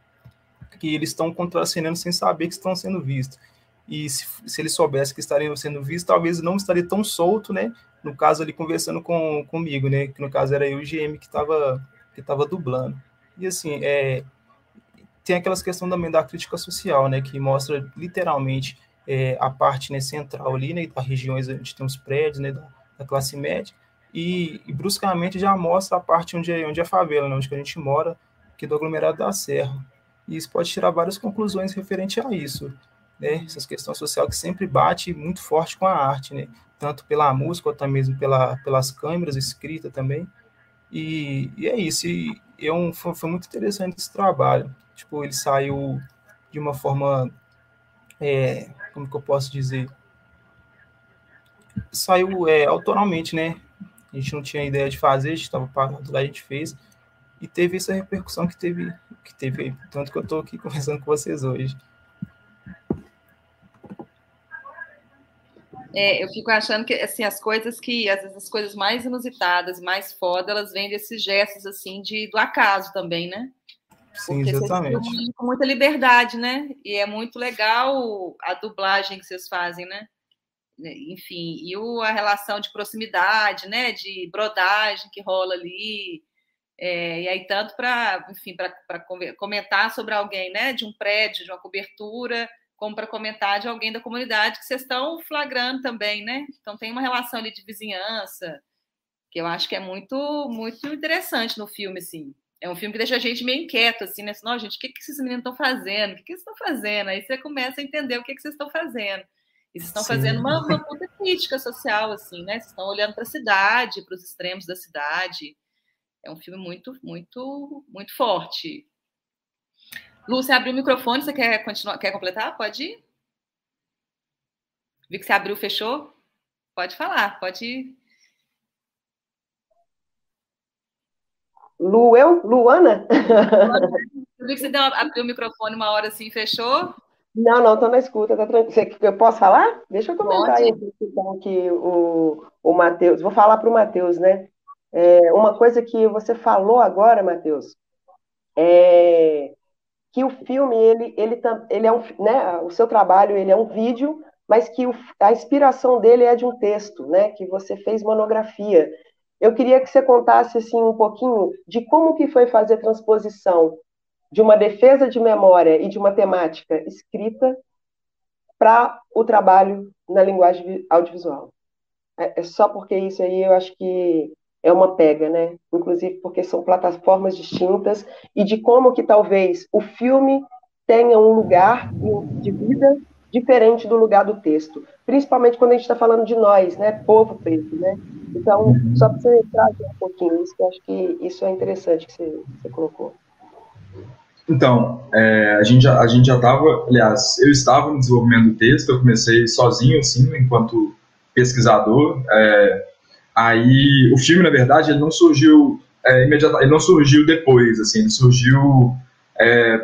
que eles estão contracenando sem saber que estão sendo vistos. E se, se eles soubessem que estariam sendo vistos, talvez não estaria tão solto, né? No caso ali conversando com, comigo, né? Que no caso era eu e o GM que estava que tava dublando. E assim, é, tem aquelas questões também da crítica social, né? Que mostra literalmente é, a parte né, central ali, né, das regiões onde tem os prédios, né, da, da classe média, e, e, bruscamente já mostra a parte onde é, onde é a favela, né, onde a gente mora, que é do aglomerado da Serra. E isso pode tirar várias conclusões referente a isso, né, essas questões sociais que sempre bate muito forte com a arte, né, tanto pela música, quanto mesmo pela, pelas câmeras, escrita também, e, e é isso, e é um, foi, foi muito interessante esse trabalho, tipo, ele saiu de uma forma é, como que eu posso dizer? Saiu é, autoralmente, né? A gente não tinha ideia de fazer, a gente estava parado lá, a gente fez. E teve essa repercussão que teve, que teve tanto que eu estou aqui conversando com vocês hoje. É, eu fico achando que assim as coisas que às vezes as coisas mais inusitadas, mais foda, elas vêm desses gestos assim de do acaso também, né? Sim, Porque exatamente. Com muita liberdade, né? E é muito legal a dublagem que vocês fazem, né? Enfim, e o, a relação de proximidade, né? De brodagem que rola ali. É, e aí, tanto para, enfim, para comentar sobre alguém, né? De um prédio, de uma cobertura, como para comentar de alguém da comunidade que vocês estão flagrando também, né? Então tem uma relação ali de vizinhança que eu acho que é muito muito interessante no filme, assim. É um filme que deixa a gente meio inquieto, assim, né? Assim, Não, gente, o que, que esses meninos estão fazendo? O que, que eles estão fazendo? Aí você começa a entender o que, que vocês estão fazendo. E vocês estão Sim. fazendo uma, uma puta crítica social, assim, né? Vocês estão olhando para a cidade, para os extremos da cidade. É um filme muito, muito, muito forte. Lu, você abriu o microfone, você quer continuar, quer completar? Pode ir. Vi que você abriu, fechou? Pode falar, pode ir. Lu, eu? Luana? Eu vi que você deu, abriu o microfone uma hora assim, fechou? Não, não, estou na escuta, tá tranquilo. Eu posso falar? Deixa eu comentar aí, então, que o, o Matheus, vou falar para o Matheus, né? É, uma coisa que você falou agora, Matheus, é que o filme, ele, ele, ele é um, né, o seu trabalho, ele é um vídeo, mas que o, a inspiração dele é de um texto, né, que você fez monografia. Eu queria que você contasse, assim, um pouquinho de como que foi fazer transposição de uma defesa de memória e de uma temática escrita para o trabalho na linguagem audiovisual. É, é, só porque isso aí eu acho que é uma pega, né? Inclusive porque são plataformas distintas e de como que talvez o filme tenha um lugar de vida diferente do lugar do texto, principalmente quando a gente está falando de nós, né, povo preto, né? Então, só para você trazer um pouquinho isso, eu acho que isso é interessante que você, você colocou. Então, é, a gente já a gente já estava, aliás, eu estava no desenvolvimento do texto, eu comecei sozinho, assim, enquanto pesquisador. É, aí, o filme, na verdade, ele não surgiu é, imediatamente, ele não surgiu depois, assim, ele surgiu é,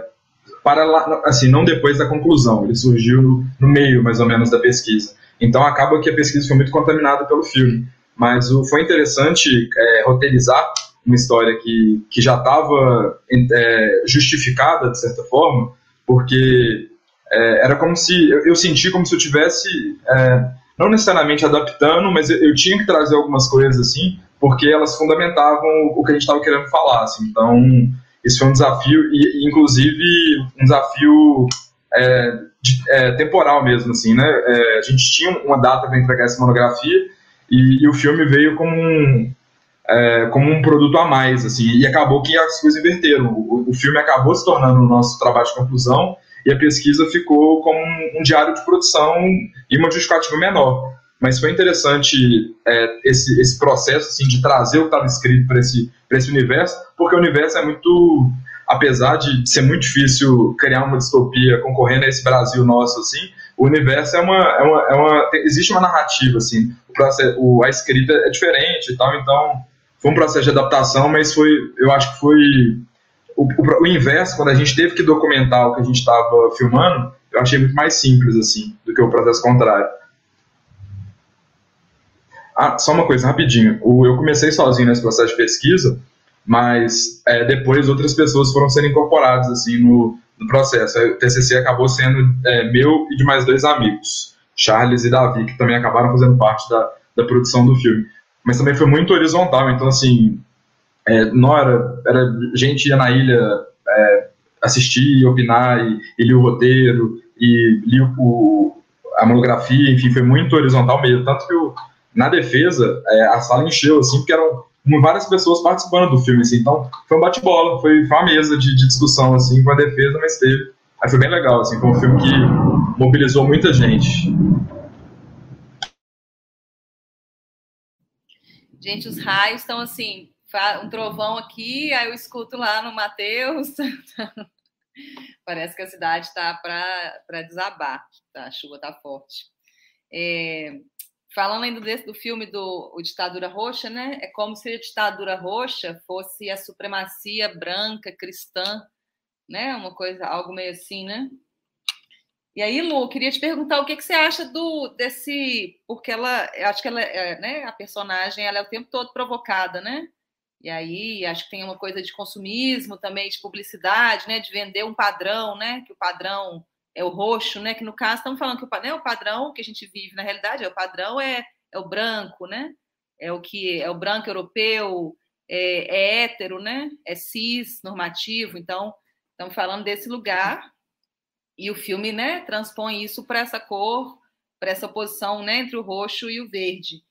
para lá, assim, não depois da conclusão, ele surgiu no, meio, mais ou menos, da pesquisa. Então, acaba que a pesquisa foi muito contaminada pelo filme. Mas o, foi interessante é, roteirizar uma história que, que já estava é, justificada, de certa forma, porque é, era como se, eu, eu, senti como se eu tivesse, é, não necessariamente adaptando, mas eu, tinha que trazer algumas coisas assim, porque elas fundamentavam o, que a gente estava querendo falar, assim, então isso foi um desafio, e, inclusive um desafio é, de, é, temporal mesmo, assim, né, é, a gente tinha uma data para entregar essa monografia, e, e, o filme veio como um, é, como um produto a mais, assim, e acabou que as coisas inverteram. O, o, filme acabou se tornando o nosso trabalho de conclusão e a pesquisa ficou como um, um diário de produção e uma justificativa menor. Mas foi interessante é, esse, esse processo assim, de trazer o que estava escrito para esse, esse universo, porque o universo é muito, apesar de ser muito difícil criar uma distopia concorrendo a esse Brasil nosso, assim, o universo é uma, é uma, é uma existe uma narrativa, assim, o processo, o, a escrita é diferente e tal, então foi um processo de adaptação, mas foi, eu acho que foi o, o, o inverso, quando a gente teve que documentar o que a gente estava filmando, eu achei muito mais simples, assim, do que o processo contrário. Ah, só uma coisa, rapidinho. O, eu comecei sozinho nesse processo de pesquisa, mas é, depois outras pessoas foram sendo incorporadas, assim, no, no processo. O TCC acabou sendo é, meu e de mais dois amigos, Charles e Davi, que também acabaram fazendo parte da, da produção do filme mas também foi muito horizontal. Então, assim, é, não era, era gente ia na ilha é, assistir, opinar, e, e o roteiro, e lia o, a monografia, enfim, foi muito horizontal mesmo. Tanto que na defesa, é, a sala encheu, assim, porque eram várias pessoas participando do filme, assim, então foi um bate-bola, foi, foi uma mesa de, de, discussão, assim, com a defesa, mas teve. Aí foi bem legal, assim, foi um filme que mobilizou muita gente. Gente, os raios estão assim, um trovão aqui, aí eu escuto lá no Mateus. Parece que a cidade está para desabar, tá? a chuva está forte. É, falando ainda desse, do filme do Ditadura Roxa, né? É como se a ditadura roxa fosse a supremacia branca cristã, né? Uma coisa, algo meio assim, né? E aí, Lu, queria te perguntar o que, que você acha do desse, porque ela, acho que ela, é, né, a personagem, ela é o tempo todo provocada, né? E aí, acho que tem uma coisa de consumismo também, de publicidade, né, de vender um padrão, né, que o padrão é o roxo, né, que no caso estamos falando que o, né, o padrão que a gente vive na realidade, é o padrão é, é o branco, né? É o que é o branco europeu, é, é hétero, né? É cis, normativo. Então, estamos falando desse lugar e o filme, né, transpõe isso para essa cor, para essa oposição, né, entre o roxo e o verde.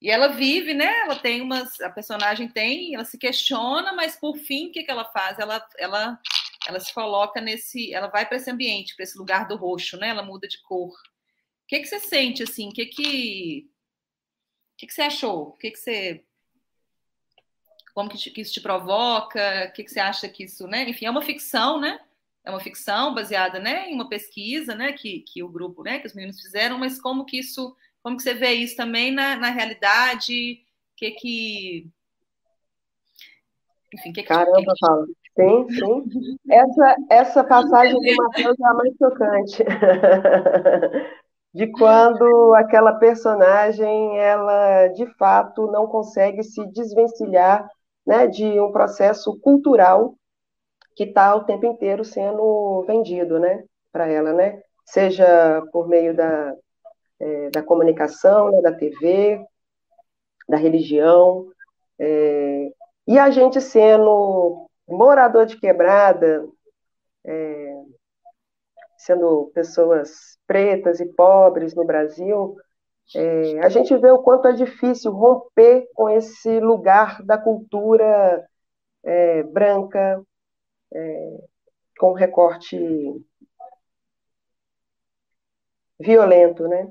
E ela vive, né? Ela tem umas, a personagem tem, ela se questiona, mas por fim, o que, que ela faz? Ela, ela, ela se coloca nesse, ela vai para esse ambiente, para esse lugar do roxo, né? Ela muda de cor. O que, que você sente assim? O que que, o que, que você achou? O que, que você como que, que, isso te provoca? O que, que você acha que isso, né? Enfim, é uma ficção, né? é uma ficção baseada né, em uma pesquisa né, que, que o grupo, né, que os meninos fizeram, mas como que isso, como que você vê isso também na, na realidade? Que que. Enfim, que que Caramba, que, Paulo. Sim, sim. Essa, essa passagem do Matheus é a mais chocante. de quando aquela personagem, ela de fato não consegue se desvencilhar né, de um processo cultural que está o tempo inteiro sendo vendido, né, para ela, né, seja por meio da, é, da comunicação, né, da TV, da religião, é, e a gente sendo morador de quebrada, é, sendo pessoas pretas e pobres no Brasil, é, a gente vê o quanto é difícil romper com esse lugar da cultura é, branca, é, com recorte violento, né?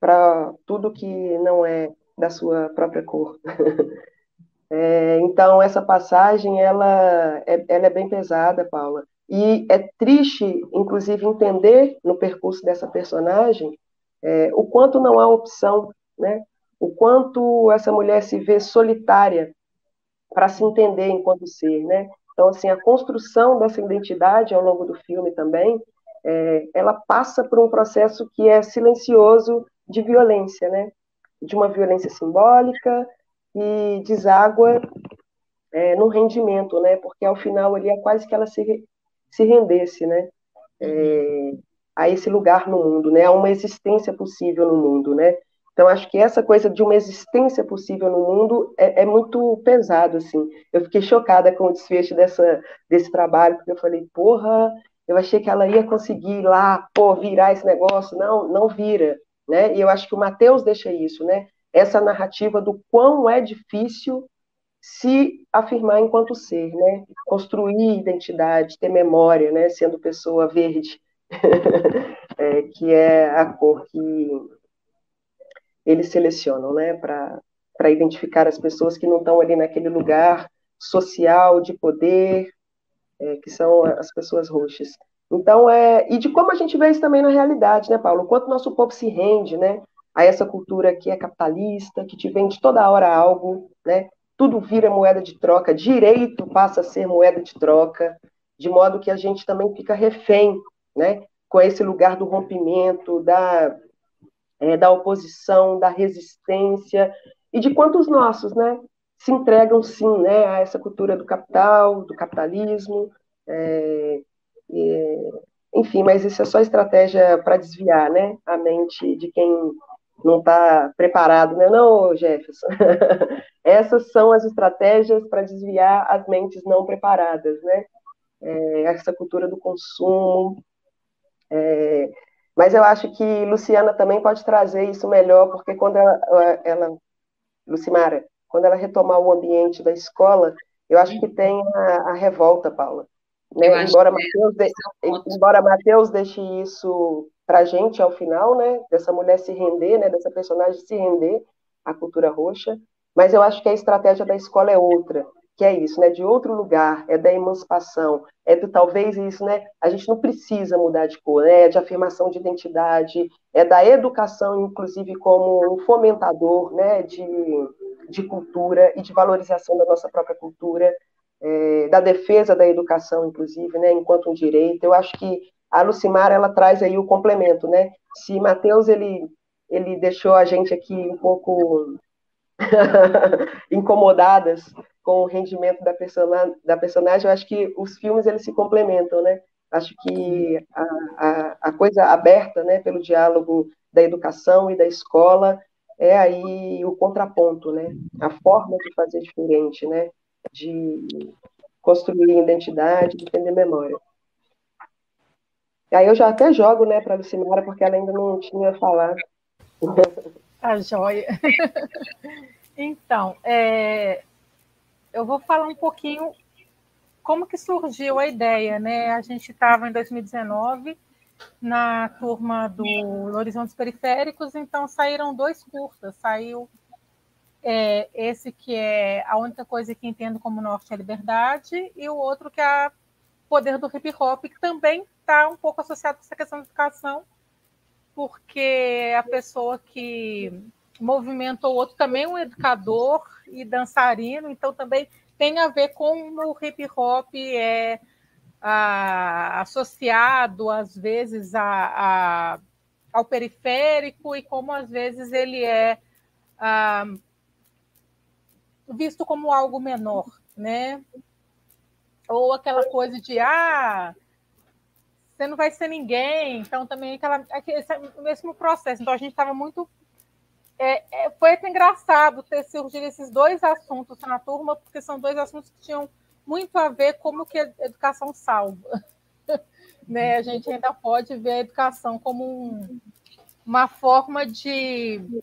Para tudo que não é da sua própria cor. é, então, essa passagem, ela é, ela é bem pesada, Paula. E é triste, inclusive, entender no percurso dessa personagem é, o quanto não há opção, né? O quanto essa mulher se vê solitária para se entender enquanto ser, né? Então, assim, a construção dessa identidade ao longo do filme também, é, ela passa por um processo que é silencioso de violência, né? De uma violência simbólica e deságua é, no rendimento, né? Porque ao final ali é quase que ela se, se rendesse, né? É, a esse lugar no mundo, né? A uma existência possível no mundo, né? Então, acho que essa coisa de uma existência possível no mundo é, é, muito pesado, assim. Eu fiquei chocada com o desfecho dessa, desse trabalho, porque eu falei, porra, eu achei que ela ia conseguir lá, pô, virar esse negócio. Não, não vira, né? E eu acho que o Mateus deixa isso, né? Essa narrativa do quão é difícil se afirmar enquanto ser, né? Construir identidade, ter memória, né? Sendo pessoa verde, é, que é a cor que eles selecionam, né, para identificar as pessoas que não estão ali naquele lugar social de poder, é, que são as pessoas roxas. Então, é, e de como a gente vê isso também na realidade, né, Paulo? Quanto nosso povo se rende, né, a essa cultura que é capitalista, que te vende toda hora algo, né? Tudo vira moeda de troca, direito passa a ser moeda de troca, de modo que a gente também fica refém, né? Com esse lugar do rompimento, da é, da oposição, da resistência, e de quantos nossos né, se entregam, sim, né, a essa cultura do capital, do capitalismo, é, e, enfim, mas isso é só estratégia para desviar né, a mente de quem não está preparado, né? Não, Jefferson. Essas são as estratégias para desviar as mentes não preparadas, né? É, essa cultura do consumo, é, mas eu acho que Luciana também pode trazer isso melhor, porque quando ela, ela Lucimara, quando ela retomar o ambiente da escola, eu acho que tem a, a revolta, Paula. Né? Embora, Mateus de, é embora Mateus deixe isso para a gente ao final, né? Dessa mulher se render, né? Dessa personagem se render à cultura roxa, mas eu acho que a estratégia da escola é outra que é isso, né? De outro lugar, é da emancipação, é do talvez isso, né? A gente não precisa mudar de cor, né? É de afirmação de identidade, é da educação, inclusive, como um fomentador, né? De, de cultura e de valorização da nossa própria cultura, é, da defesa da educação, inclusive, né? Enquanto um direito. Eu acho que a Lucimar, ela traz aí o complemento, né? Se Mateus, ele, ele deixou a gente aqui um pouco incomodadas com o rendimento da, da personagem, eu acho que os filmes eles se complementam, né? Acho que a, a, a, coisa aberta, né, pelo diálogo da educação e da escola é aí o contraponto, né? A forma de fazer diferente, né? De construir identidade, defender memória. Aí eu já até jogo, né, para a Lucimara, porque ela ainda não tinha falado. A joia. Então, é, eu vou falar um pouquinho como que surgiu a ideia, né? A gente estava em 2019 na turma do Horizontes Periféricos, então saíram dois curtas. Saiu é, esse que é a única coisa que entendo como norte é liberdade e o outro que é a poder do hip hop, que também está um pouco associado com essa questão de educação, porque a pessoa que movimenta o outro também é um educador e dançarino, então também tem a ver com o hip hop é a, associado às vezes a, a, ao periférico e como às vezes ele é a, visto como algo menor, né? Ou aquela coisa de ah, você não vai ser ninguém, então também aquela esse mesmo processo. Então a gente estava muito é, é, foi até engraçado ter surgido esses dois assuntos na turma, porque são dois assuntos que tinham muito a ver como que a educação salva. né? A gente ainda pode ver a educação como um, uma forma de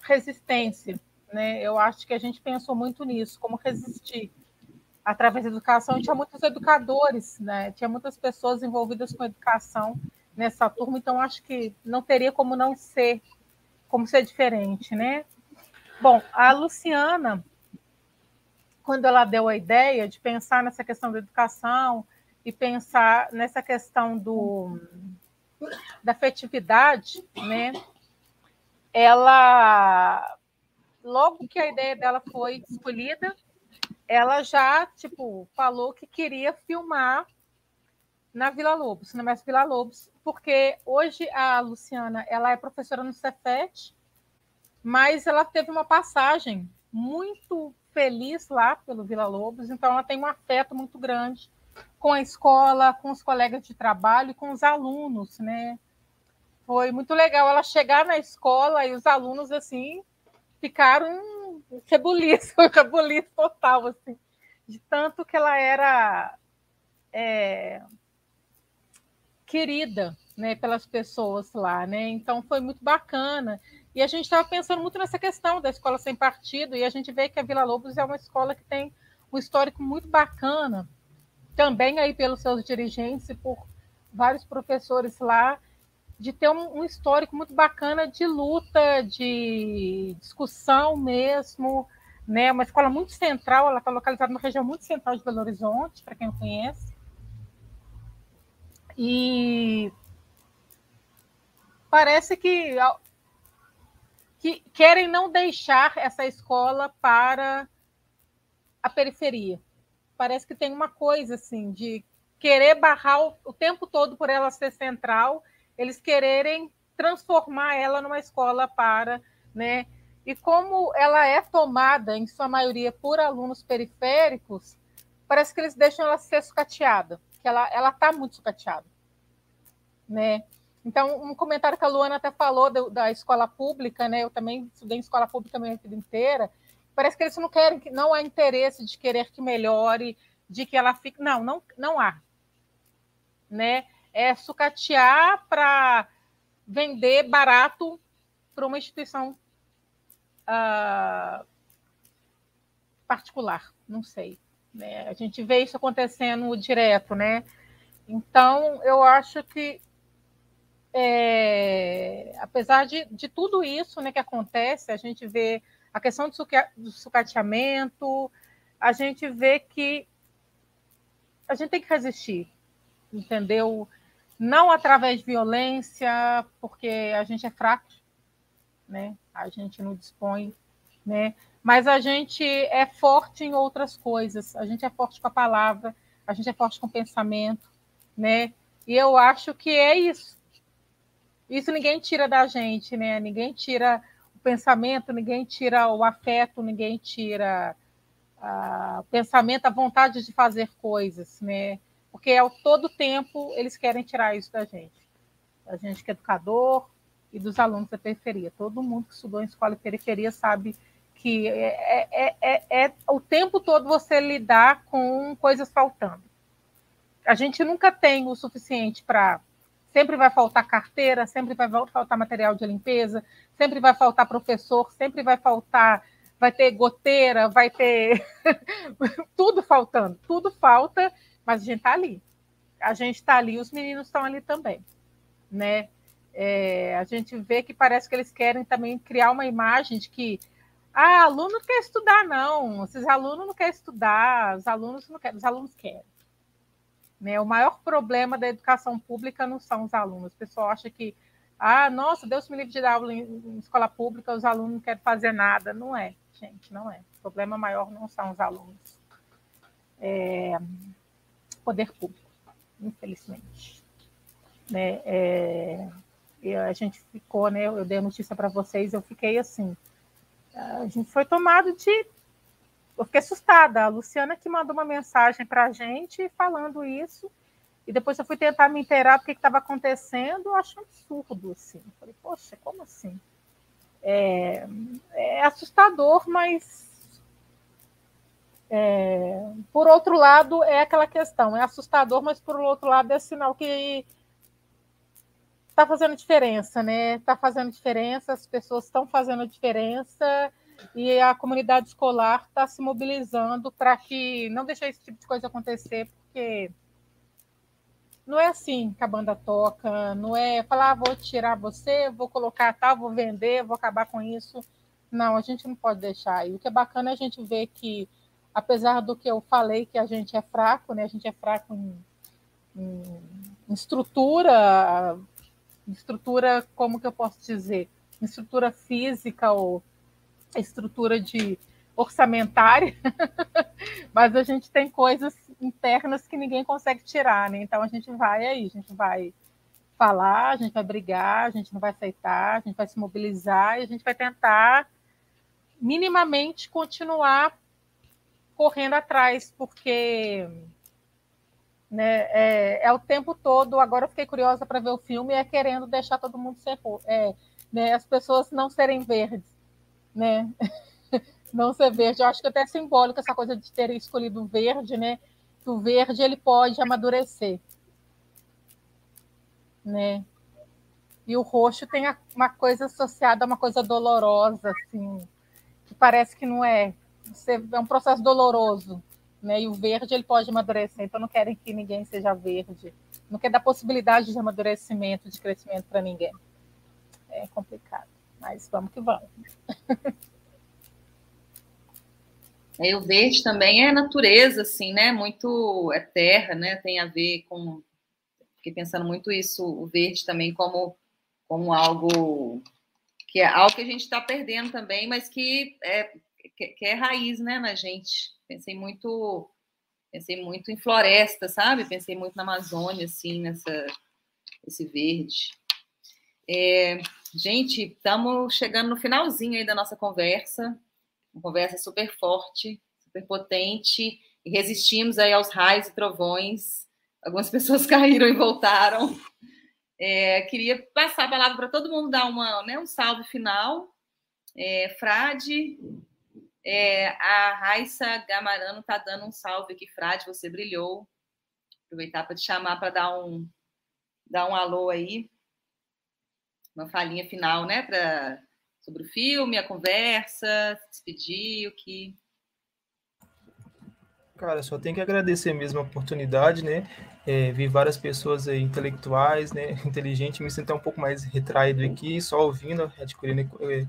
resistência. Né? Eu acho que a gente pensou muito nisso, como resistir através da educação. tinha muitos educadores, né? tinha muitas pessoas envolvidas com educação nessa turma, então acho que não teria como não ser como ser diferente, né? Bom, a Luciana, quando ela deu a ideia de pensar nessa questão da educação e pensar nessa questão do da afetividade, né? Ela logo que a ideia dela foi escolhida, ela já tipo falou que queria filmar na Vila Lobos, na Mestre Vila Lobos, porque hoje a Luciana ela é professora no Cefet, mas ela teve uma passagem muito feliz lá pelo Vila Lobos, então ela tem um afeto muito grande com a escola, com os colegas de trabalho e com os alunos, né? Foi muito legal ela chegar na escola e os alunos assim ficaram rebuliço, rebuliço total assim, de tanto que ela era é, querida né, pelas pessoas lá, né? Então foi muito bacana. E a gente estava pensando muito nessa questão da escola sem partido, e a gente vê que a Vila Lobos é uma escola que tem um histórico muito bacana, também aí pelos seus dirigentes e por vários professores lá, de ter um, um histórico muito bacana de luta, de discussão mesmo, né? Uma escola muito central, ela está localizada numa região muito central de Belo Horizonte, para quem não conhece. E parece que, que querem não deixar essa escola para a periferia. Parece que tem uma coisa assim de querer barrar o, o tempo todo por ela ser central, eles quererem transformar ela numa escola para, né? E como ela é tomada, em sua maioria, por alunos periféricos, parece que eles deixam ela ser sucateada que ela ela está muito sucateada, né? Então, um comentário que a Luana até falou do, da escola pública, né? Eu também estudei em escola pública a minha vida inteira. Parece que eles não querem, que não há interesse de querer que melhore, de que ela fique. Não, não, não há. Né? É sucatear para vender barato para uma instituição uh, particular, não sei. Né? A gente vê isso acontecendo direto, né? Então, eu acho que, é, apesar de, de tudo isso né, que acontece, a gente vê a questão do, suca, do sucateamento, a gente vê que a gente tem que resistir, entendeu? Não através de violência, porque a gente é fraco, né? A gente não dispõe, né? Mas a gente é forte em outras coisas. A gente é forte com a palavra, a gente é forte com o pensamento, né? E eu acho que é isso. Isso ninguém tira da gente, né? Ninguém tira o pensamento, ninguém tira o afeto, ninguém tira o pensamento, a vontade de fazer coisas, né? Porque ao todo tempo eles querem tirar isso da gente. A gente que é educador e dos alunos da periferia. Todo mundo que estudou em escola e periferia sabe que é, é, é, é o tempo todo você lidar com coisas faltando. A gente nunca tem o suficiente para. Sempre vai faltar carteira, sempre vai faltar material de limpeza, sempre vai faltar professor, sempre vai faltar. Vai ter goteira, vai ter. tudo faltando. Tudo falta, mas a gente está ali. A gente está ali, os meninos estão ali também. Né? É, a gente vê que parece que eles querem também criar uma imagem de que ah, aluno não quer estudar, não. Esses alunos não querem estudar, os alunos não querem, os alunos querem. Né? O maior problema da educação pública não são os alunos. O pessoal acha que, ah, nossa, Deus me livre de dar aula em escola pública, os alunos não querem fazer nada. Não é, gente, não é. O problema maior não são os alunos. É poder público, infelizmente. Né? É, a gente ficou, né? Eu dei a notícia para vocês, eu fiquei assim. A gente foi tomado de eu fiquei assustada. A Luciana que mandou uma mensagem para a gente falando isso. E depois eu fui tentar me inteirar do que estava acontecendo. Eu acho um absurdo, assim. Falei, poxa, como assim? É, é assustador, mas é, por outro lado, é aquela questão, é assustador, mas por outro lado é sinal que está fazendo diferença, né? Está fazendo diferença, as pessoas estão fazendo diferença e a comunidade escolar está se mobilizando para que não deixe esse tipo de coisa acontecer, porque não é assim que a banda toca, não é falar, ah, vou tirar você, vou colocar tal, vou vender, vou acabar com isso. Não, a gente não pode deixar. E o que é bacana é a gente ver que, apesar do que eu falei, que a gente é fraco, né? A gente é fraco em, em, em estrutura, estrutura, como que eu posso dizer? Estrutura física ou estrutura de orçamentária, mas a gente tem coisas internas que ninguém consegue tirar, né? Então a gente vai aí, a gente vai falar, a gente vai brigar, a gente não vai aceitar, a gente vai se mobilizar e a gente vai tentar minimamente continuar correndo atrás, porque né, é, é, o tempo todo. Agora eu fiquei curiosa para ver o filme, é querendo deixar todo mundo ser, é, né, as pessoas não serem verdes né? Não ser verde. Eu acho que é até simbólico essa coisa de ter escolhido o verde, né? Que o verde ele pode amadurecer, né? E o roxo tem uma coisa associada a uma coisa dolorosa, assim, que parece que não é. É um processo doloroso, né? E o verde ele pode amadurecer. Então não querem que ninguém seja verde. Não quer dar possibilidade de amadurecimento, de crescimento para ninguém. É complicado. Mas vamos que vamos. É, o verde também é natureza, assim, né? Muito é terra, né? Tem a ver com. Fiquei pensando muito isso, o verde também como, como algo que é algo que a gente está perdendo também, mas que é, que, é raiz, né, na gente. Pensei muito, pensei muito em floresta, sabe? Pensei muito na Amazônia, assim, nessa esse verde. É, Gente, estamos chegando no finalzinho aí da nossa conversa. Uma conversa super forte, super potente. E resistimos aí aos raios e trovões. Algumas pessoas caíram e voltaram. É, queria passar a palavra para todo mundo dar uma, né, um salve final. É, Frade, é, a Raissa Gamarano está dando um salve aqui, Frade, você brilhou. Aproveitar para te chamar para dar um, dar um alô aí uma falinha final, né, pra, sobre o filme, a conversa, se despedir, o que. Cara, só tenho que agradecer mesmo a oportunidade, né? É, vi várias pessoas aí, intelectuais, né? Inteligentes, me senti um pouco mais retraído aqui, só ouvindo, adquirindo é,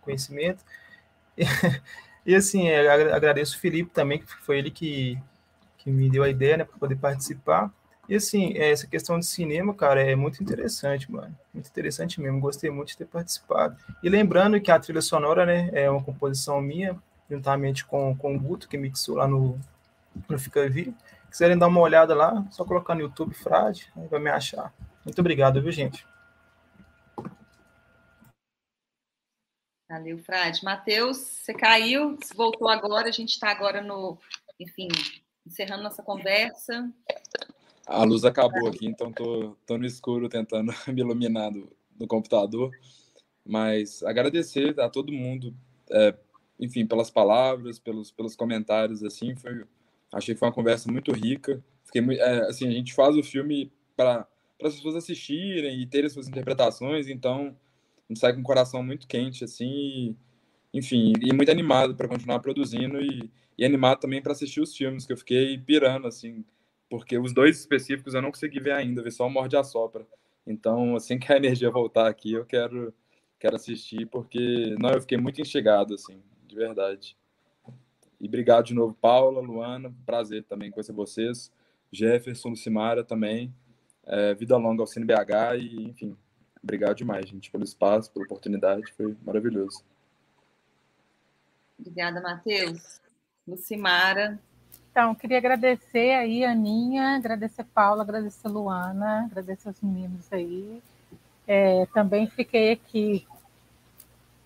conhecimento. E, assim, agradeço o Felipe também, que foi ele que, que me deu a ideia, né, para poder participar. E assim, é, essa questão de cinema, cara, é muito interessante, mano. Muito interessante mesmo. Gostei muito de ter participado. E lembrando que a trilha sonora, né, é uma composição minha, juntamente com, com o Guto, que mixou lá no, no Fica Vi. Quiserem dar uma olhada lá, só colocar no YouTube Frade, aí vai me achar. Muito obrigado, viu, gente? Valeu, Frade. Matheus, você caiu, voltou agora, a gente está agora no, enfim, encerrando nossa conversa. A luz acabou aqui, então tô, tô no escuro tentando me iluminar no, no computador. Mas agradecer a todo mundo, é, enfim, pelas palavras, pelos, pelos comentários, assim, foi, achei que foi uma conversa muito rica. Fiquei, é, assim, a gente faz o filme para as pessoas assistirem e terem suas interpretações, então a gente sai com o coração muito quente, assim, e, enfim, e muito animado para continuar produzindo e, e animado também para assistir os filmes, que eu fiquei pirando, assim, porque os dois específicos eu não consegui ver ainda, vi só o Morde a Sopra. Então, assim que a energia voltar aqui, eu quero, quero assistir, porque não, eu fiquei muito instigado, assim, de verdade. E obrigado de novo, Paula, Luana, prazer também conhecer vocês. Jefferson, Lucimara também. É, vida longa ao CNBH e, enfim, obrigado demais, gente, pelo espaço, pela oportunidade, foi maravilhoso. Obrigada, Matheus. Lucimara. Então, queria agradecer aí, Aninha, agradecer Paula, agradecer Luana, agradecer os meninos aí. É, também fiquei aqui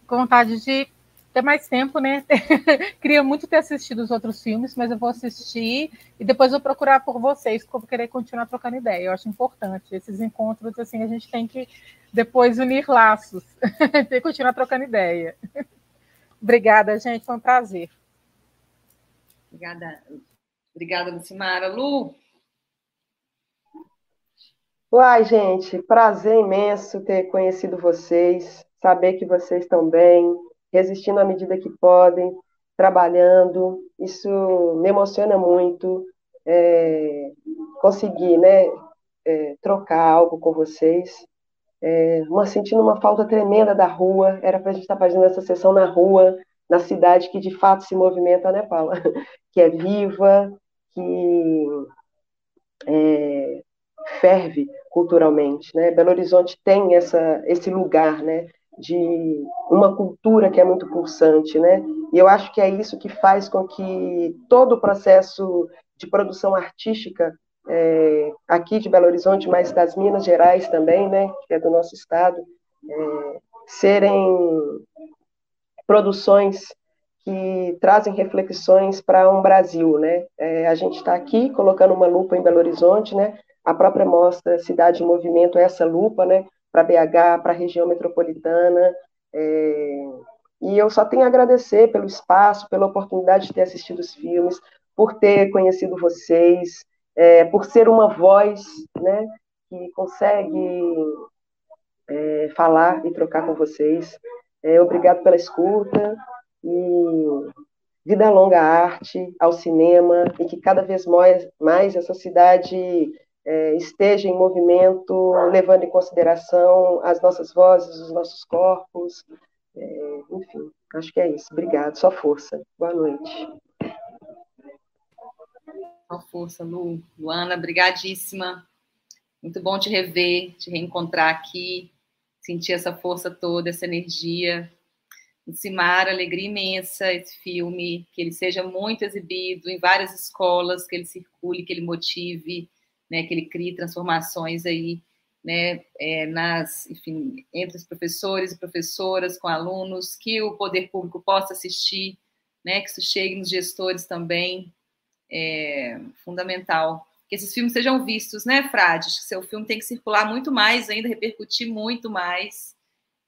com vontade de ter mais tempo, né? Queria muito ter assistido os outros filmes, mas eu vou assistir e depois vou procurar por vocês, porque eu vou querer continuar trocando ideia. Eu acho importante esses encontros, assim, a gente tem que depois unir laços, tem que continuar trocando ideia. Obrigada, gente, foi um prazer. Obrigada, obrigada, Lucimara. Lu? Uai, gente, prazer imenso ter conhecido vocês, saber que vocês estão bem, resistindo à medida que podem, trabalhando. Isso me emociona muito. É, conseguir né, é, trocar algo com vocês. É, uma, sentindo uma falta tremenda da rua. Era para a gente estar fazendo essa sessão na rua, na cidade que de fato se movimenta, né, Paula? Que é viva, que é, ferve culturalmente, né? Belo Horizonte tem essa, esse lugar, né? De uma cultura que é muito pulsante, né? E eu acho que é isso que faz com que todo o processo de produção artística é, aqui de Belo Horizonte, mas das Minas Gerais também, né, que é do nosso estado, é, serem produções que trazem reflexões para um Brasil, né? É, a gente está aqui colocando uma lupa em Belo Horizonte, né? A própria mostra Cidade em Movimento essa lupa, né? Para BH, para a região metropolitana. É, e eu só tenho a agradecer pelo espaço, pela oportunidade de ter assistido os filmes, por ter conhecido vocês, é, por ser uma voz né, que consegue é, falar e trocar com vocês. É, obrigado pela escuta e vida longa à arte, ao cinema, e que cada vez mais, mais essa cidade é, esteja em movimento, levando em consideração as nossas vozes, os nossos corpos. É, enfim, acho que é isso. Obrigado, só força. Boa noite. Só força, Lu. Luana, brigadíssima. Muito bom te rever, te reencontrar aqui, sentir essa força toda, essa energia. Simara, alegria imensa esse filme, que ele seja muito exibido em várias escolas, que ele circule, que ele motive, né, que ele crie transformações aí, né, é, nas, enfim, entre os professores e professoras, com alunos, que o poder público possa assistir, né, que isso chegue nos gestores também, é fundamental. Que esses filmes sejam vistos, né, Frade? Acho que seu filme tem que circular muito mais ainda, repercutir muito mais,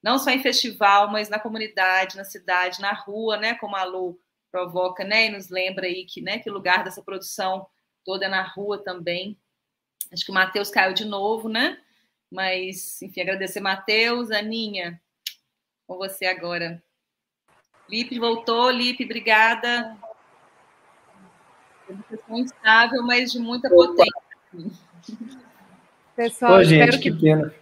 não só em festival, mas na comunidade, na cidade, na rua, né, como a Lu provoca, né, e nos lembra aí que, né, que o lugar dessa produção toda é na rua também. Acho que o Matheus caiu de novo, né? Mas, enfim, agradecer Matheus, Aninha, com você agora. Lipe voltou, Lipe, obrigada. Uma instável, mas de muita potência. Pessoal, Ô, gente, espero que... que pena.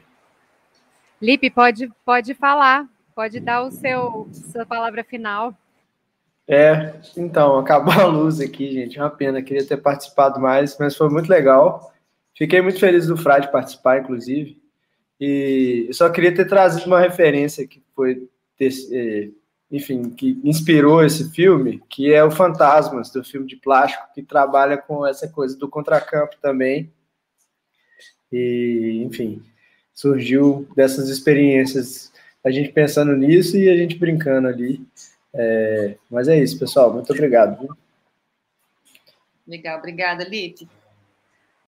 Lipe, pode, pode falar, pode dar o seu sua palavra final. É, então, acabou a luz aqui, gente. Uma pena, queria ter participado mais, mas foi muito legal. Fiquei muito feliz do Frade participar, inclusive. E eu só queria ter trazido uma referência que foi, é, enfim, que inspirou esse filme, que é o Fantasmas, do filme de plástico, que trabalha com essa coisa do contracampo também. E, enfim, surgiu dessas experiências, a gente pensando nisso e a gente brincando ali. É, mas é isso, pessoal. Muito obrigado. Legal, obrigada, Lite.